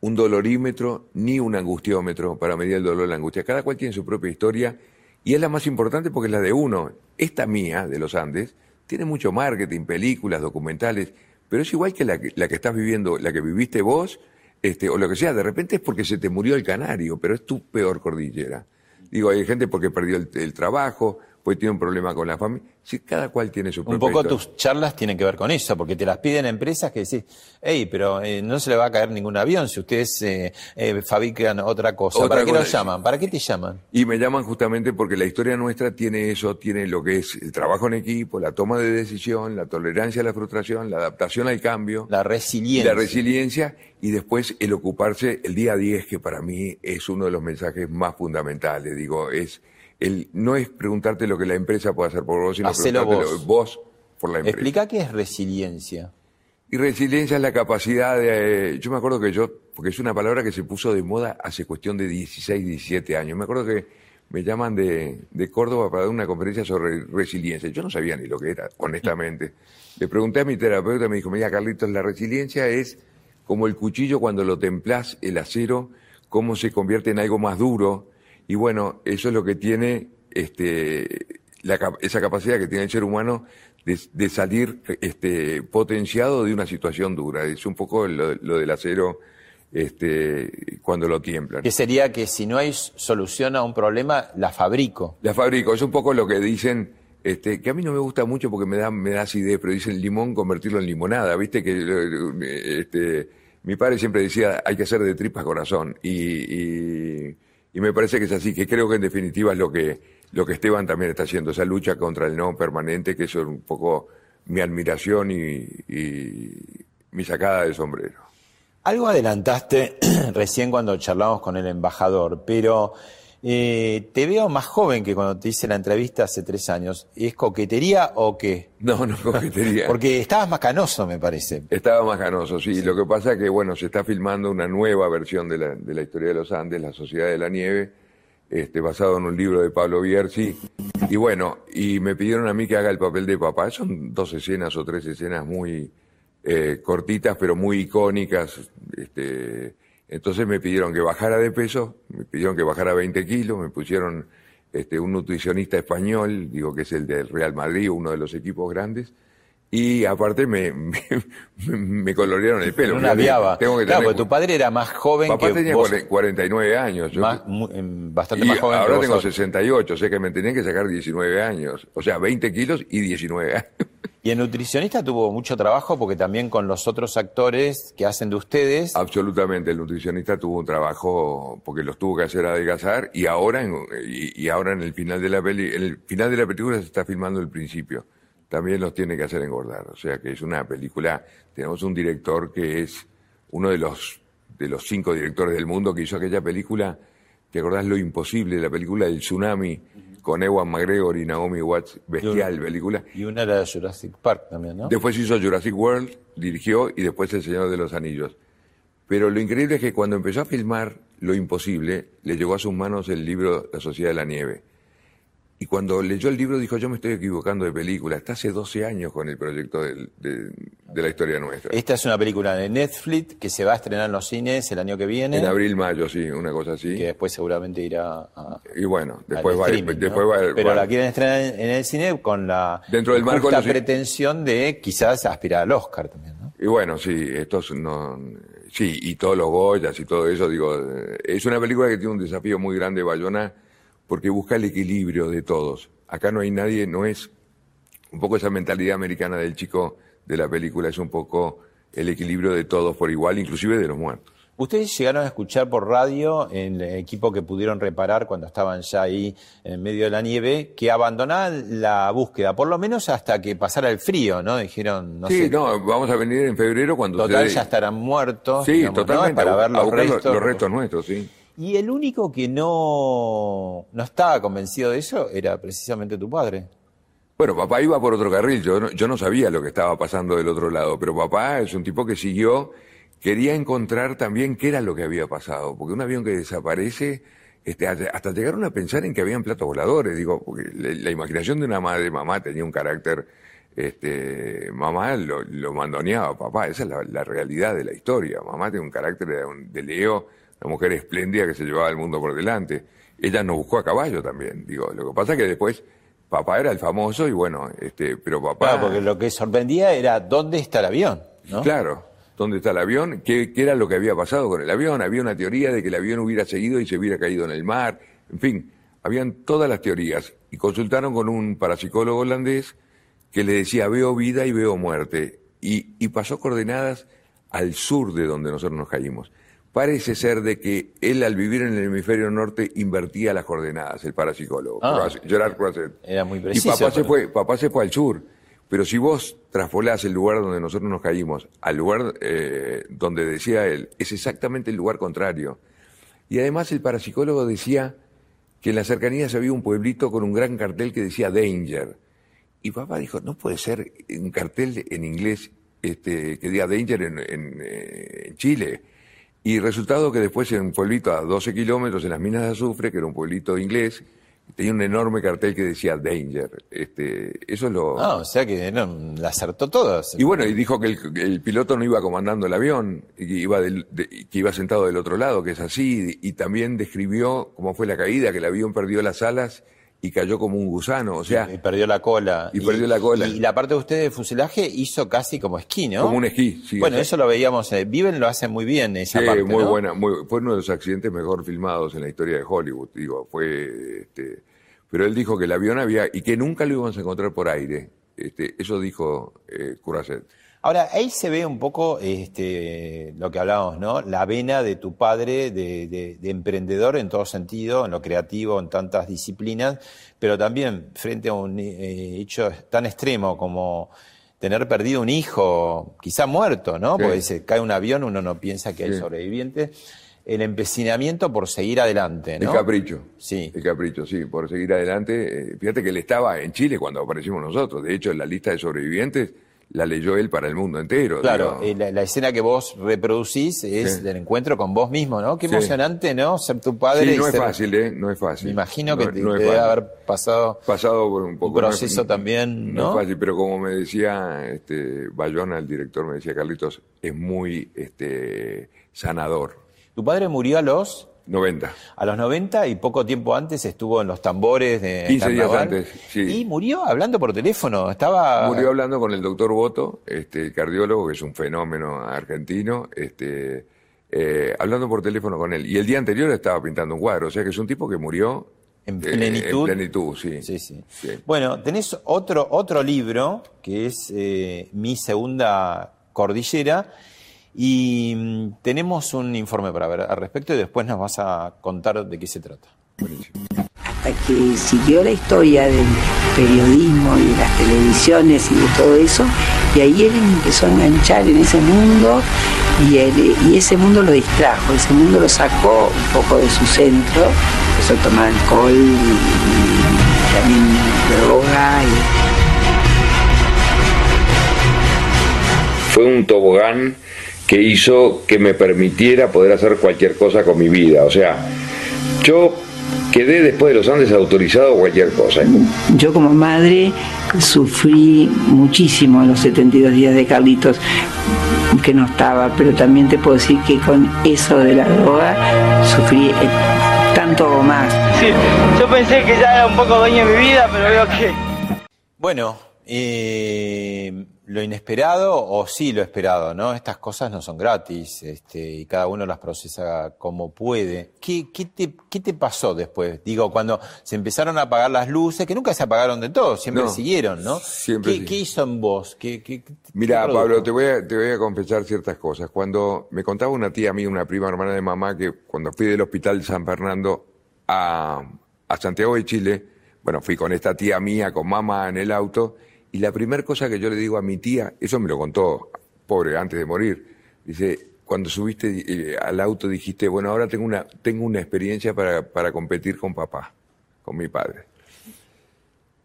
un dolorímetro ni un angustiómetro para medir el dolor o la angustia. Cada cual tiene su propia historia y es la más importante porque es la de uno. Esta mía, de los Andes, tiene mucho marketing, películas, documentales, pero es igual que la que, la que estás viviendo, la que viviste vos, este, o lo que sea. De repente es porque se te murió el canario, pero es tu peor cordillera. Digo, hay gente porque perdió el trabajo, pues tiene un problema con la familia. Sí, cada cual tiene su propia Un poco historia. tus charlas tienen que ver con eso, porque te las piden empresas que decís, hey, pero eh, no se le va a caer ningún avión si ustedes eh, eh, fabrican otra cosa. Otra ¿Para qué los llaman? ¿Para qué te llaman? Y me llaman justamente porque la historia nuestra tiene eso, tiene lo que es el trabajo en equipo, la toma de decisión, la tolerancia a la frustración, la adaptación al cambio, La resiliencia. la resiliencia y después el ocuparse el día a día, que para mí es uno de los mensajes más fundamentales. Digo, es el no es preguntarte lo que la empresa puede hacer por vos, sino Hacelo preguntarte vos. vos por la empresa. Explica qué es resiliencia. Y resiliencia es la capacidad de... Yo me acuerdo que yo, porque es una palabra que se puso de moda hace cuestión de 16, 17 años. Me acuerdo que me llaman de, de Córdoba para dar una conferencia sobre resiliencia. Yo no sabía ni lo que era, honestamente. Le pregunté a mi terapeuta, me dijo, mira Carlitos, la resiliencia es como el cuchillo cuando lo templás, el acero, cómo se convierte en algo más duro. Y bueno, eso es lo que tiene este, la esa capacidad que tiene el ser humano de, de salir este, potenciado de una situación dura. Es un poco lo, lo del acero este, cuando lo tiemblan. Que sería que si no hay solución a un problema, la fabrico. La fabrico, es un poco lo que dicen, este, que a mí no me gusta mucho porque me da, me da acidez, pero dicen limón convertirlo en limonada, viste que este, mi padre siempre decía hay que hacer de tripas corazón y, y, y me parece que es así, que creo que en definitiva es lo que, lo que Esteban también está haciendo, esa lucha contra el no permanente, que eso es un poco mi admiración y, y mi sacada de sombrero. Algo adelantaste recién cuando charlamos con el embajador, pero Eh, te veo más joven que cuando te hice la entrevista hace tres años. ¿Es coquetería o qué? No, no coquetería. Porque estabas más canoso, me parece. Estaba más canoso, sí. Lo que pasa es que, bueno, se está filmando una nueva versión de la, de la historia de los Andes, La Sociedad de la Nieve, este, basado en un libro de Pablo Bierzi. Y bueno, y me pidieron a mí que haga el papel de papá. Son dos escenas o tres escenas muy eh, cortitas, pero muy icónicas. Este, entonces me pidieron que bajara de peso, me pidieron que bajara 20 kilos, me pusieron este, un nutricionista español, digo que es el del Real Madrid, uno de los equipos grandes, y aparte me, me, me colorearon el pelo. Una viaba. Tengo que claro, tener- porque tu padre era más joven Papá que tenía vos. cuare- 49 años. yo- Más- em, bastante y más joven ahora que tengo vos. 68, o sea que me tenían que sacar 19 años. O sea, 20 kilos y 19 años. Y el nutricionista tuvo mucho trabajo porque también con los otros actores que hacen de ustedes. Absolutamente, el nutricionista tuvo un trabajo porque los tuvo que hacer adelgazar y ahora en, y, ahora en el final de la peli, en el final de la película se está filmando el principio. También los tiene que hacer engordar, o sea que es una película. Tenemos un director que es uno de los de los cinco directores del mundo que hizo aquella película. ¿Te acordás lo imposible? La película del tsunami con Ewan McGregor y Naomi Watts, bestial película. Y una era Jurassic Park también, ¿no? Después hizo Jurassic World, dirigió y después El Señor de los Anillos. Pero lo increíble es que cuando empezó a filmar Lo Imposible, le llegó a sus manos el libro La Sociedad de la Nieve. Y cuando leyó el libro dijo, yo me estoy equivocando de película. Está hace 12 años con el proyecto del- de, de la historia nuestra. Esta es una película de Netflix que se va a estrenar en los cines el año que viene. En abril, mayo, sí, una cosa así. Que después seguramente irá a. Y bueno, después va, ¿no? después va, Pero va- la quieren estrenar en, en el cine con la Dentro del marco de los- pretensión de quizás aspirar al Oscar también, ¿no? Y bueno, sí, estos no, sí, y todos los Goyas y todo eso, digo, es una película que tiene un desafío muy grande, Bayona, porque busca el equilibrio de todos. Acá no hay nadie, no es un poco esa mentalidad americana del chico de la película, es un poco el equilibrio de todos por igual, inclusive de los muertos. Ustedes llegaron a escuchar por radio, en el equipo que pudieron reparar cuando estaban ya ahí en medio de la nieve, que abandonaban la búsqueda, por lo menos hasta que pasara el frío, ¿no? Dijeron, no sí, sé, no, vamos a venir en febrero cuando total ustedes- ya estarán muertos. Sí, digamos, ¿no? totalmente, Para a- ver a los restos. los restos nuestros, sí. Y el único que no, no estaba convencido de eso era precisamente tu padre. Bueno, papá iba por otro carril, yo no, yo no sabía lo que estaba pasando del otro lado, pero papá es un tipo que siguió, quería encontrar también qué era lo que había pasado, porque un avión que desaparece, este, hasta llegaron a pensar en que habían platos voladores, digo, porque la, la imaginación de una madre, mamá tenía un carácter, este, mamá lo, lo mandoneaba papá, esa es la, realidad de la historia, mamá tiene un carácter de Leo, una mujer espléndida que se llevaba el mundo por delante, ella nos buscó a caballo también, digo, lo que pasa es que después papá era el famoso y bueno, este, pero papá. Claro, porque lo que sorprendía era dónde está el avión, ¿no? Claro, ¿dónde está el avión? ¿Qué, qué era lo que había pasado con el avión? Había una teoría de que el avión hubiera seguido y se hubiera caído en el mar. En fin, habían todas las teorías. Y consultaron con un parapsicólogo holandés que le decía, veo vida y veo muerte. Y, y pasó coordenadas al sur de donde nosotros nos caímos. Parece ser de que él al vivir en el hemisferio norte invertía las coordenadas, el parapsicólogo, Ah. Gerard Croisset. Era muy Y preciso. papá se pero- fue, papá se fue al sur. Pero si vos traspolás el lugar donde nosotros nos caímos al lugar eh, donde decía él, es exactamente el lugar contrario. Y además el parapsicólogo decía que en las cercanías había un pueblito con un gran cartel que decía Danger. Y papá dijo, no puede ser un cartel en inglés este, que diga Danger en, en, eh, en Chile. Y resultado que después en un pueblito a 12 kilómetros, en las minas de azufre, que era un pueblito inglés, tenía un enorme cartel que decía Danger. Este, eso es lo... Ah, o sea que no, la acertó todas. Y bueno, y dijo que el, el piloto no iba comandando el avión, que iba, del- de- que iba sentado del otro lado, que es así, y también describió cómo fue la caída, que el avión perdió las alas y cayó como un gusano, o sea, Y perdió la cola. Y perdió la cola. Y la parte de usted de fuselaje hizo casi como esquí, ¿no? como un esquí. sí, bueno, eso lo veíamos. eh, Viven lo hace muy bien esa sí, parte. muy ¿no? buena, muy- fue uno de los accidentes mejor filmados en la historia de Hollywood, digo, fue, este, pero él dijo que el avión había, y que nunca lo íbamos a encontrar por aire, este, eso dijo eh. Ahora, ahí se ve un poco este, lo que hablábamos, ¿no? La vena de tu padre de, de- de emprendedor en todo sentido, en lo creativo, en tantas disciplinas, pero también frente a un eh, hecho tan extremo como tener perdido un hijo, quizá muerto, ¿no? Sí. Porque se cae un avión, uno no piensa que hay sobrevivientes. el empecinamiento por seguir adelante, ¿no? El capricho. Sí. El capricho, sí, por seguir adelante. Eh, Fíjate que él estaba en Chile cuando aparecimos nosotros. De hecho, la lista de sobrevivientes la leyó él para el mundo entero. Claro, la, la escena que vos reproducís es Sí. del encuentro con vos mismo, ¿no? Qué Sí. emocionante, ¿no? Ser tu padre. Sí, y no es ser- fácil, ¿eh? No es fácil. Me imagino que No- te, no te debe haber pasado pasado por un poco. un no proceso también, No ¿no? es fácil, pero como me decía este, Bayona, el director, me decía, Carlitos, es muy este, sanador. Tu padre murió a los 90. a los 90 y poco tiempo antes estuvo en los tambores de 15 días antes, sí. Y murió hablando por teléfono. Estaba Murió hablando con el doctor Boto, este, cardiólogo, que es un fenómeno argentino, este, eh, hablando por teléfono con él. Y el día anterior estaba pintando un cuadro, o sea que es un tipo que murió en eh, plenitud. en plenitud, sí. Sí, sí. Sí. Bueno, tenés otro, otro libro que es eh, Mi Segunda Cordillera y mm, tenemos un informe para ver al respecto y después nos vas a contar de qué se trata. hasta que siguió la historia del periodismo y de las televisiones y de todo eso, y ahí él empezó a enganchar en ese mundo y, él- y ese mundo lo distrajo, ese mundo lo sacó un poco de su centro, empezó a tomar alcohol y, y también droga y Fue un tobogán que hizo que me permitiera poder hacer cualquier cosa con mi vida. O sea, yo quedé después de los Andes autorizado a cualquier cosa. Yo como madre sufrí muchísimo en los 72 días de Carlitos que no estaba, pero también te puedo decir que con eso de la droga sufrí eh, tanto o más. Sí, yo pensé que ya era un poco dueño de mi vida, pero veo que... Bueno, eh, lo inesperado o sí lo esperado, ¿no? Estas cosas no son gratis este, y cada uno las procesa como puede. ¿Qué, qué, te, qué te pasó después? Digo, cuando se empezaron a apagar las luces, que nunca se apagaron de todo, siempre No, siguieron, ¿no? siempre ¿Qué, sí. qué hizo en vos? ¿Qué, qué- qué- Mira? Pablo, te voy, a, te voy a confesar ciertas cosas. Cuando me contaba una tía mía, una prima hermana de mamá, que cuando fui del hospital de San Fernando a, a Santiago de Chile, bueno, fui con esta tía mía, con mamá en el auto, y la primera cosa que yo le digo a mi tía, eso me lo contó, pobre, antes de morir, dice, cuando subiste eh, al auto dijiste, bueno, ahora tengo una, tengo una experiencia para, para competir con papá, con mi padre.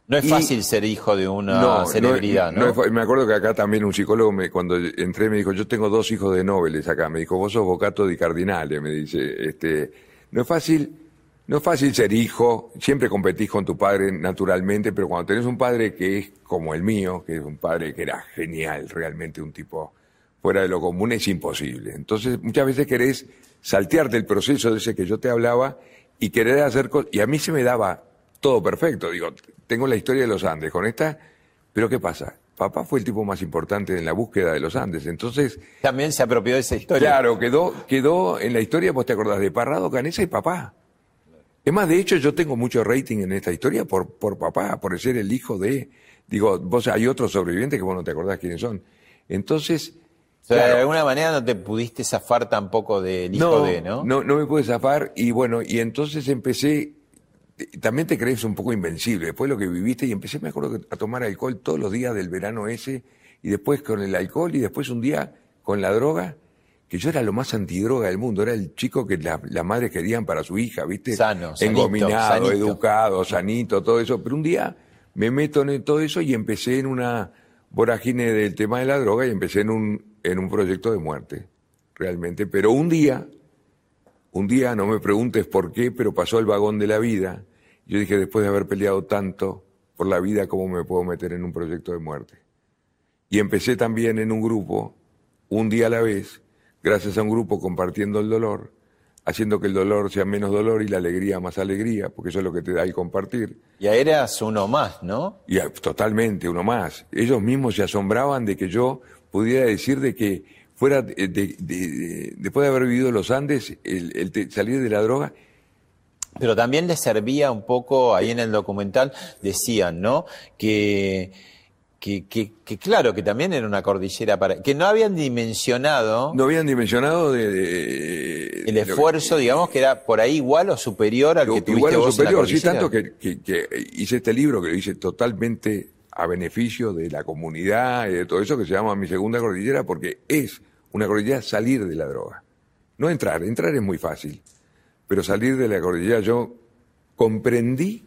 No es y- fácil ser hijo de una celebridad, ¿no? es me acuerdo que acá también un psicólogo, me, cuando entré, me dijo, yo tengo dos hijos de nobles acá. Me dijo, vos sos vocato di cardinale, me dice. Este, no es fácil, no es fácil ser hijo, siempre competís con tu padre naturalmente, pero cuando tenés un padre que es como el mío, que es un padre que era genial, realmente un tipo fuera de lo común, es imposible. Entonces, muchas veces querés saltearte el proceso de ese que yo te hablaba y querer hacer cosas. Y a mí se me daba todo perfecto. Digo, tengo la historia de los Andes con esta, pero ¿qué pasa? Papá fue el tipo más importante en la búsqueda de los Andes. Entonces, También se apropió de esa historia. claro, quedó, quedó en la historia, vos te acordás de Parrado, Canesa y papá. Es más, de hecho, yo tengo mucho rating en esta historia por, por papá, por ser el hijo de. Digo, vos hay otros sobrevivientes que vos no te acordás quiénes son. Entonces. O sea, claro, de alguna manera no te pudiste zafar tampoco del hijo de, ¿no? No, no me pude zafar y bueno, y entonces empecé, también te crees un poco invencible, después de lo que viviste y empecé, me acuerdo, a tomar alcohol todos los días del verano ese y después con el alcohol y después un día con la droga, que yo era lo más antidroga del mundo, era el chico que la- las madres querían para su hija, ¿viste? Sano, sanito, Engominado, sanito. educado, sanito, todo eso, pero un día me meto en todo eso y empecé en una vorágine del tema de la droga y empecé en un, en un proyecto de muerte, realmente. Pero un día, un día, no me preguntes por qué, pero pasó el vagón de la vida. Yo dije, después de haber peleado tanto por la vida, ¿cómo me puedo meter en un proyecto de muerte? Y empecé también en un grupo, un día a la vez, gracias a un grupo compartiendo el dolor, haciendo que el dolor sea menos dolor y la alegría más alegría, porque eso es lo que te da el compartir. Y ahí eras uno más, ¿no? Y totalmente, uno más. Ellos mismos se asombraban de que yo pudiera decir de que fuera, de, de- de- después de haber vivido los Andes, el, el te- salir de la droga, Pero también les servía un poco, ahí en el documental decían, ¿no? Que, que, que, que claro, que también era una cordillera para... que no habían dimensionado no habían dimensionado de, de- el esfuerzo, digamos, que era por ahí igual o superior al que tuviste igual o vos en la superior, sí, tanto que, que- hice este libro que lo hice totalmente a beneficio de la comunidad y de todo eso que se llama Mi Segunda Cordillera, porque es una cordillera salir de la droga. No entrar, entrar es muy fácil, pero salir de la cordillera yo comprendí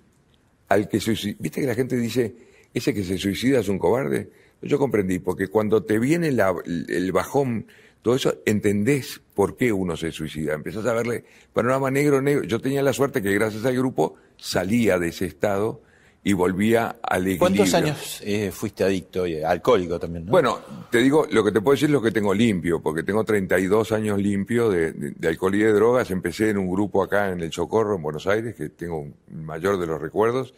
al que suicida. ¿Viste que la gente dice, ese que se suicida es un cobarde? Yo comprendí, porque cuando te viene la- el bajón, todo eso, entendés por qué uno se suicida. Empezás a verle panorama negro, negro. Yo tenía la suerte que gracias al grupo salía de ese estado y volvía al equilibrio. ¿Cuántos años eh, fuiste adicto y alcohólico también? ¿no? Bueno, te digo, lo que te puedo decir es lo que tengo limpio, porque tengo 32 años limpio de, de- de alcohol y de drogas. Empecé en un grupo acá en el Socorro, en Buenos Aires, que tengo un mayor de los recuerdos,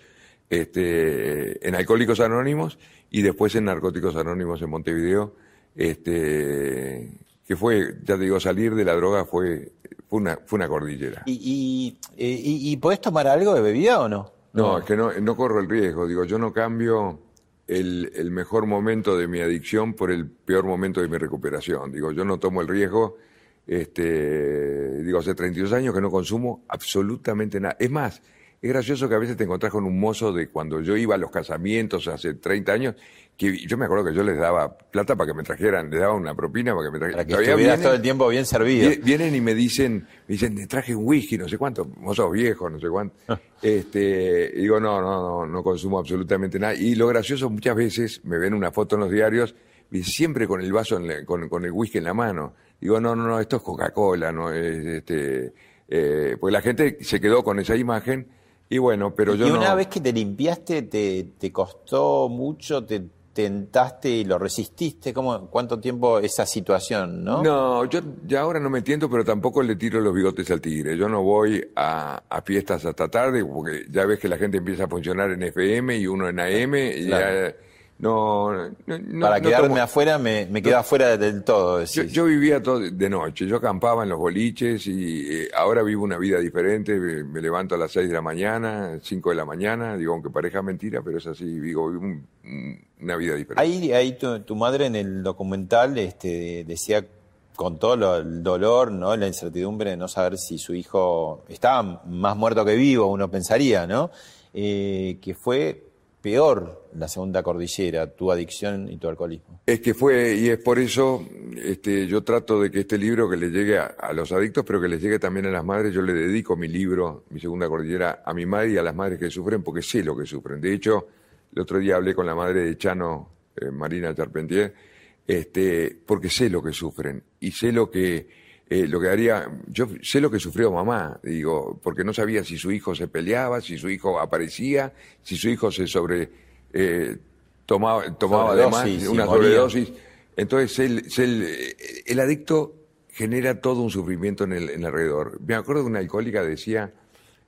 este, en Alcohólicos Anónimos y después en Narcóticos Anónimos en Montevideo, este, que fue, ya te digo, salir de la droga fue, fue, una, fue una cordillera. ¿Y, y, eh, y- y podés tomar algo de bebida o no? No, es que no, no corro el riesgo. Digo, yo no cambio el, el mejor momento de mi adicción por el peor momento de mi recuperación. Digo, yo no tomo el riesgo. Este, digo, hace 32 años que no consumo absolutamente nada. Es más, es gracioso que a veces te encontrás con un mozo de cuando yo iba a los casamientos hace 30 años, que yo me acuerdo que yo les daba plata para que me trajeran, les daba una propina para que me trajeran. Para que estuvieras todo el tiempo bien servido. Vie- Vienen y me dicen, me dicen, te traje un whisky, no sé cuánto, vos sos viejo, no sé cuánto. Este, y digo, no, no, no, no consumo absolutamente nada. Y lo gracioso, muchas veces me ven una foto en los diarios, y siempre con el vaso, en la- con, con el whisky en la mano. Digo, no, no, no, esto es Coca-Cola, no es, este, eh, porque la gente se quedó con esa imagen, y bueno, pero yo y una no. vez que te limpiaste, te, te costó mucho, te tentaste y lo resististe. ¿Cómo, ¿Cuánto tiempo esa situación, no? No, yo ya ahora no me tiento, pero tampoco le tiro los bigotes al tigre. Yo no voy a, a fiestas hasta tarde, porque ya ves que la gente empieza a funcionar en FM y uno en AM. Y ya, no, no, no- Para quedarme tomo- afuera, me, me quedo afuera del todo. Yo, yo vivía todo de noche, yo acampaba en los boliches y eh, ahora vivo una vida diferente. Me, me levanto a las 6 de la mañana, 5 de la mañana, digo, aunque parezca mentira, pero es así, digo, vivo un- un- una vida diferente. Ahí, ahí tu, tu madre en el documental este, decía con todo lo- el dolor, ¿no? la incertidumbre de no saber si su hijo estaba más muerto que vivo, uno pensaría, ¿no? Eh, que fue peor la segunda cordillera, tu adicción y tu alcoholismo. Es que fue, y es por eso, este, yo trato de que este libro que le llegue a, los adictos, pero que les llegue también a las madres, yo le dedico mi libro, mi segunda cordillera, a mi madre y a las madres que sufren, porque sé lo que sufren. De hecho, el otro día hablé con la madre de Chano, eh, Marina Charpentier, este, porque sé lo que sufren, y sé lo que, eh, lo que haría, yo sé lo que sufrió mamá, digo, porque no sabía si su hijo se peleaba, si su hijo aparecía, si su hijo se sobre, eh, tomaba, tomaba de más, Sobredosis, una sobredosis. Entonces, el, el, el adicto genera todo un sufrimiento en el, en el alrededor. Me acuerdo de una alcohólica decía,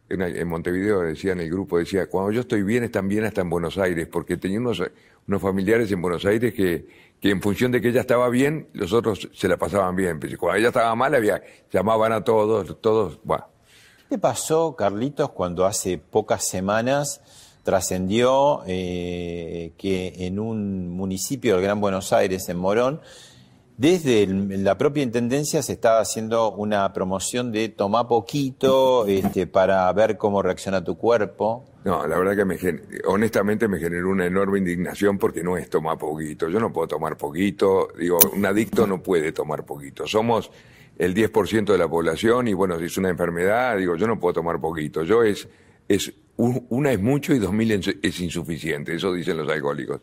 en, en Montevideo decía en el grupo, decía, cuando yo estoy bien, están bien hasta en Buenos Aires, porque tenía unos, unos familiares en Buenos Aires que, que en función de que ella estaba bien, los otros se la pasaban bien. Pero cuando ella estaba mal, había, llamaban a todos, todos, bueno. ¿Qué pasó, Carlitos, cuando hace pocas semanas trascendió eh, que en un municipio del Gran Buenos Aires, en Morón, desde la propia intendencia se estaba haciendo una promoción de tomar poquito este, para ver cómo reacciona tu cuerpo? No, la verdad que me, honestamente me generó una enorme indignación porque no es tomar poquito. Yo no puedo tomar poquito. Digo, un adicto no puede tomar poquito. Somos el 10% de la población y bueno, si es una enfermedad, digo, yo no puedo tomar poquito. Yo es, es un- una es mucho y dos mil es es insuficiente. Eso dicen los alcohólicos.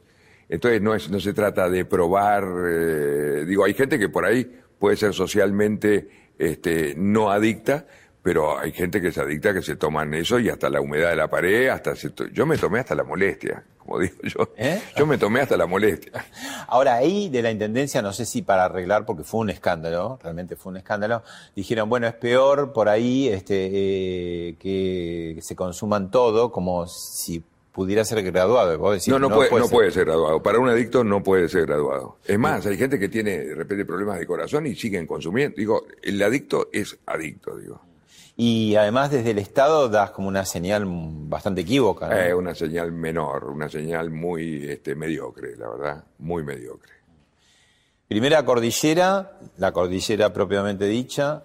Entonces no, es, no se trata de probar, eh, digo, hay gente que por ahí puede ser socialmente este, no adicta, pero hay gente que es adicta que se toman eso y hasta la humedad de la pared, hasta se yo me tomé hasta la molestia, como digo yo. Yo me tomé hasta la molestia. Ahora, ahí de la Intendencia, no sé si para arreglar, porque fue un escándalo, realmente fue un escándalo, dijeron, bueno, es peor por ahí este, eh, que se consuman todo, como si pudiera ser graduado. Vos decís, No, no, puede, no ser. puede ser graduado. Para un adicto no puede ser graduado. Es más, hay gente que tiene de repente problemas de corazón y siguen consumiendo. Digo, el adicto es adicto, digo. Y además desde el Estado das como una señal bastante equívoca. ¿no? Es una señal menor, una señal muy este, mediocre, la verdad, muy mediocre. Primera cordillera, la cordillera propiamente dicha,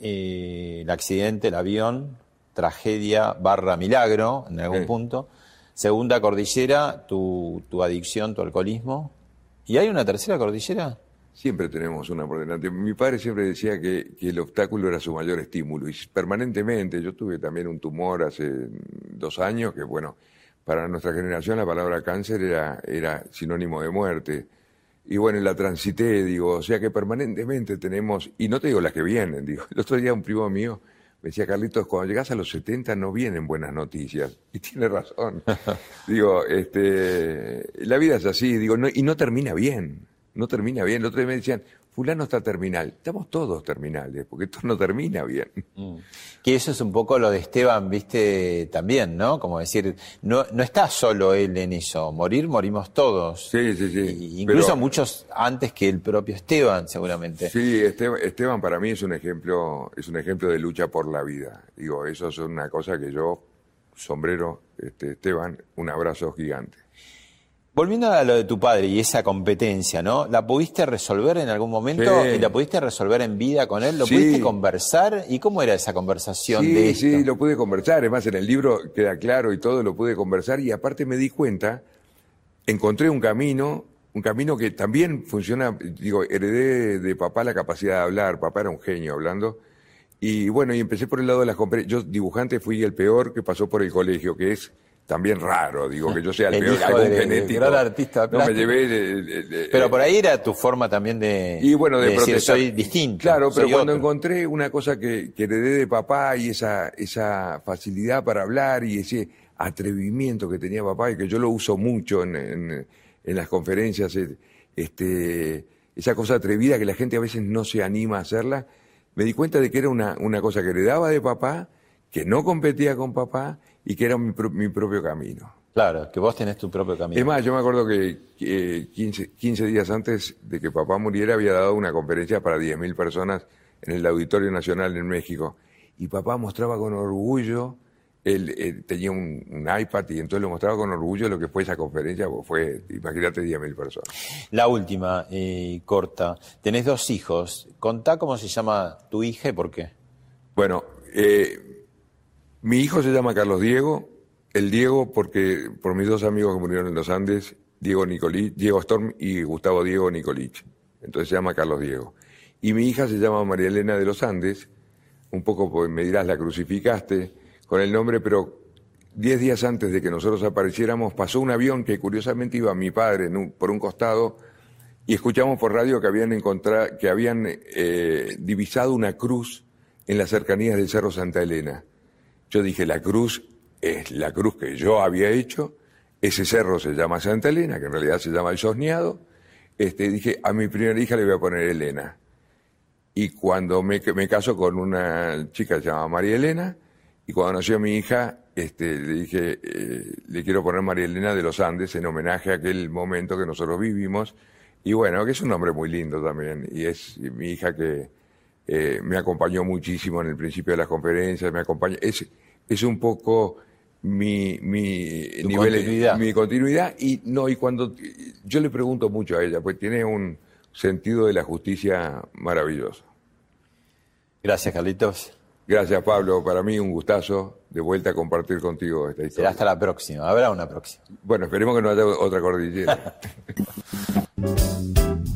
eh, el accidente, el avión, tragedia barra milagro en algún Sí. punto. Segunda cordillera, tu, tu adicción, tu alcoholismo. ¿Y hay una tercera cordillera? Siempre tenemos una por delante. Mi padre siempre decía que, que el obstáculo era su mayor estímulo y permanentemente, yo tuve también un tumor hace dos años que bueno, para nuestra generación la palabra cáncer era, era sinónimo de muerte. Y bueno, la transité, digo, o sea que permanentemente tenemos, y no te digo las que vienen, digo, el otro día un primo mío me decía, Carlitos, cuando llegas a los 70 no vienen buenas noticias. Y tiene razón. digo, este, la vida es así, digo, no, y no termina bien, no termina bien. El otro día me decían, fulano está terminal. Estamos todos terminales, porque esto no termina bien. Mm. Que eso es un poco lo de Esteban, viste, también, ¿no? Como decir, no, no está solo él en eso. Morir, morimos todos. Sí, sí, sí. Y incluso muchos antes que el propio Esteban, seguramente. Sí, Esteban, Esteban para mí es un ejemplo, es un ejemplo de lucha por la vida. Digo, eso es una cosa que yo, sombrero, este, Esteban, un abrazo gigante. Volviendo a lo de tu padre y esa competencia, ¿no? ¿La pudiste resolver en algún momento? Sí. ¿Y la pudiste resolver en vida con él? ¿Lo Sí. pudiste conversar? ¿Y cómo era esa conversación Sí, de esto? sí, lo pude conversar. Además, en el libro queda claro y todo, lo pude conversar. Y aparte me di cuenta, encontré un camino, un camino que también funciona. Digo, heredé de papá la capacidad de hablar. Papá era un genio hablando. Y bueno, y empecé por el lado de las conferencias. Yo, dibujante, fui el peor que pasó por el colegio, que es también raro, digo, que yo sea el, El peor, algún genético. gran artista no me llevé. Pero por ahí era tu forma también de, y bueno, de, de decir, soy distinto. Claro, pero cuando otro. encontré una cosa que, que heredé de papá y esa, esa facilidad para hablar y ese atrevimiento que tenía papá y que yo lo uso mucho en, en- en las conferencias, este, esa cosa atrevida que la gente a veces no se anima a hacerla, me di cuenta de que era una, una cosa que heredaba de papá, que no competía con papá y que era mi, pro- mi propio camino. Claro, que vos tenés tu propio camino. Es más, yo me acuerdo que eh, 15, 15 días antes de que papá muriera había dado una conferencia para 10.000 personas en el Auditorio Nacional en México. Y papá mostraba con orgullo, él, él tenía un, un iPad y entonces lo mostraba con orgullo lo que fue esa conferencia, porque fue, imagínate, 10.000 personas. La última, eh, corta. Tenés dos hijos. Contá cómo se llama tu hija y por qué. Bueno, eh, mi hijo se llama Carlos Diego, el Diego porque por mis dos amigos que murieron en los Andes, Diego Nicolich, Diego Storm y Gustavo Diego Nicolich. Entonces se llama Carlos Diego. Y mi hija se llama María Elena de los Andes, un poco pues, me dirás, la crucificaste con el nombre, pero diez días antes de que nosotros apareciéramos pasó un avión que curiosamente iba mi padre por un costado y escuchamos por radio que habían encontrado, que habían eh, divisado una cruz en las cercanías del Cerro Santa Elena. Yo dije, la cruz es la cruz que yo había hecho, ese cerro se llama Santa Elena, que en realidad se llama el Sosneado. Este, dije, a mi primera hija le voy a poner Elena. Y cuando me, me caso con una chica que se llama María Elena, y cuando nació mi hija, este, le dije, eh, le quiero poner María Elena de los Andes en homenaje a aquel momento que nosotros vivimos. Y bueno, que es un nombre muy lindo también. Y es mi hija que eh, me acompañó muchísimo en el principio de las conferencias, me acompaña. Es, es un poco mi, mi Tu nivel, continuidad. mi continuidad. Y no, y cuando yo le pregunto mucho a ella, pues tiene un sentido de la justicia maravilloso. Gracias, Carlitos. Gracias, Pablo. Para mí un gustazo de vuelta a compartir contigo esta Será historia. hasta la próxima. Habrá una próxima. Bueno, esperemos que no haya otra cordillera.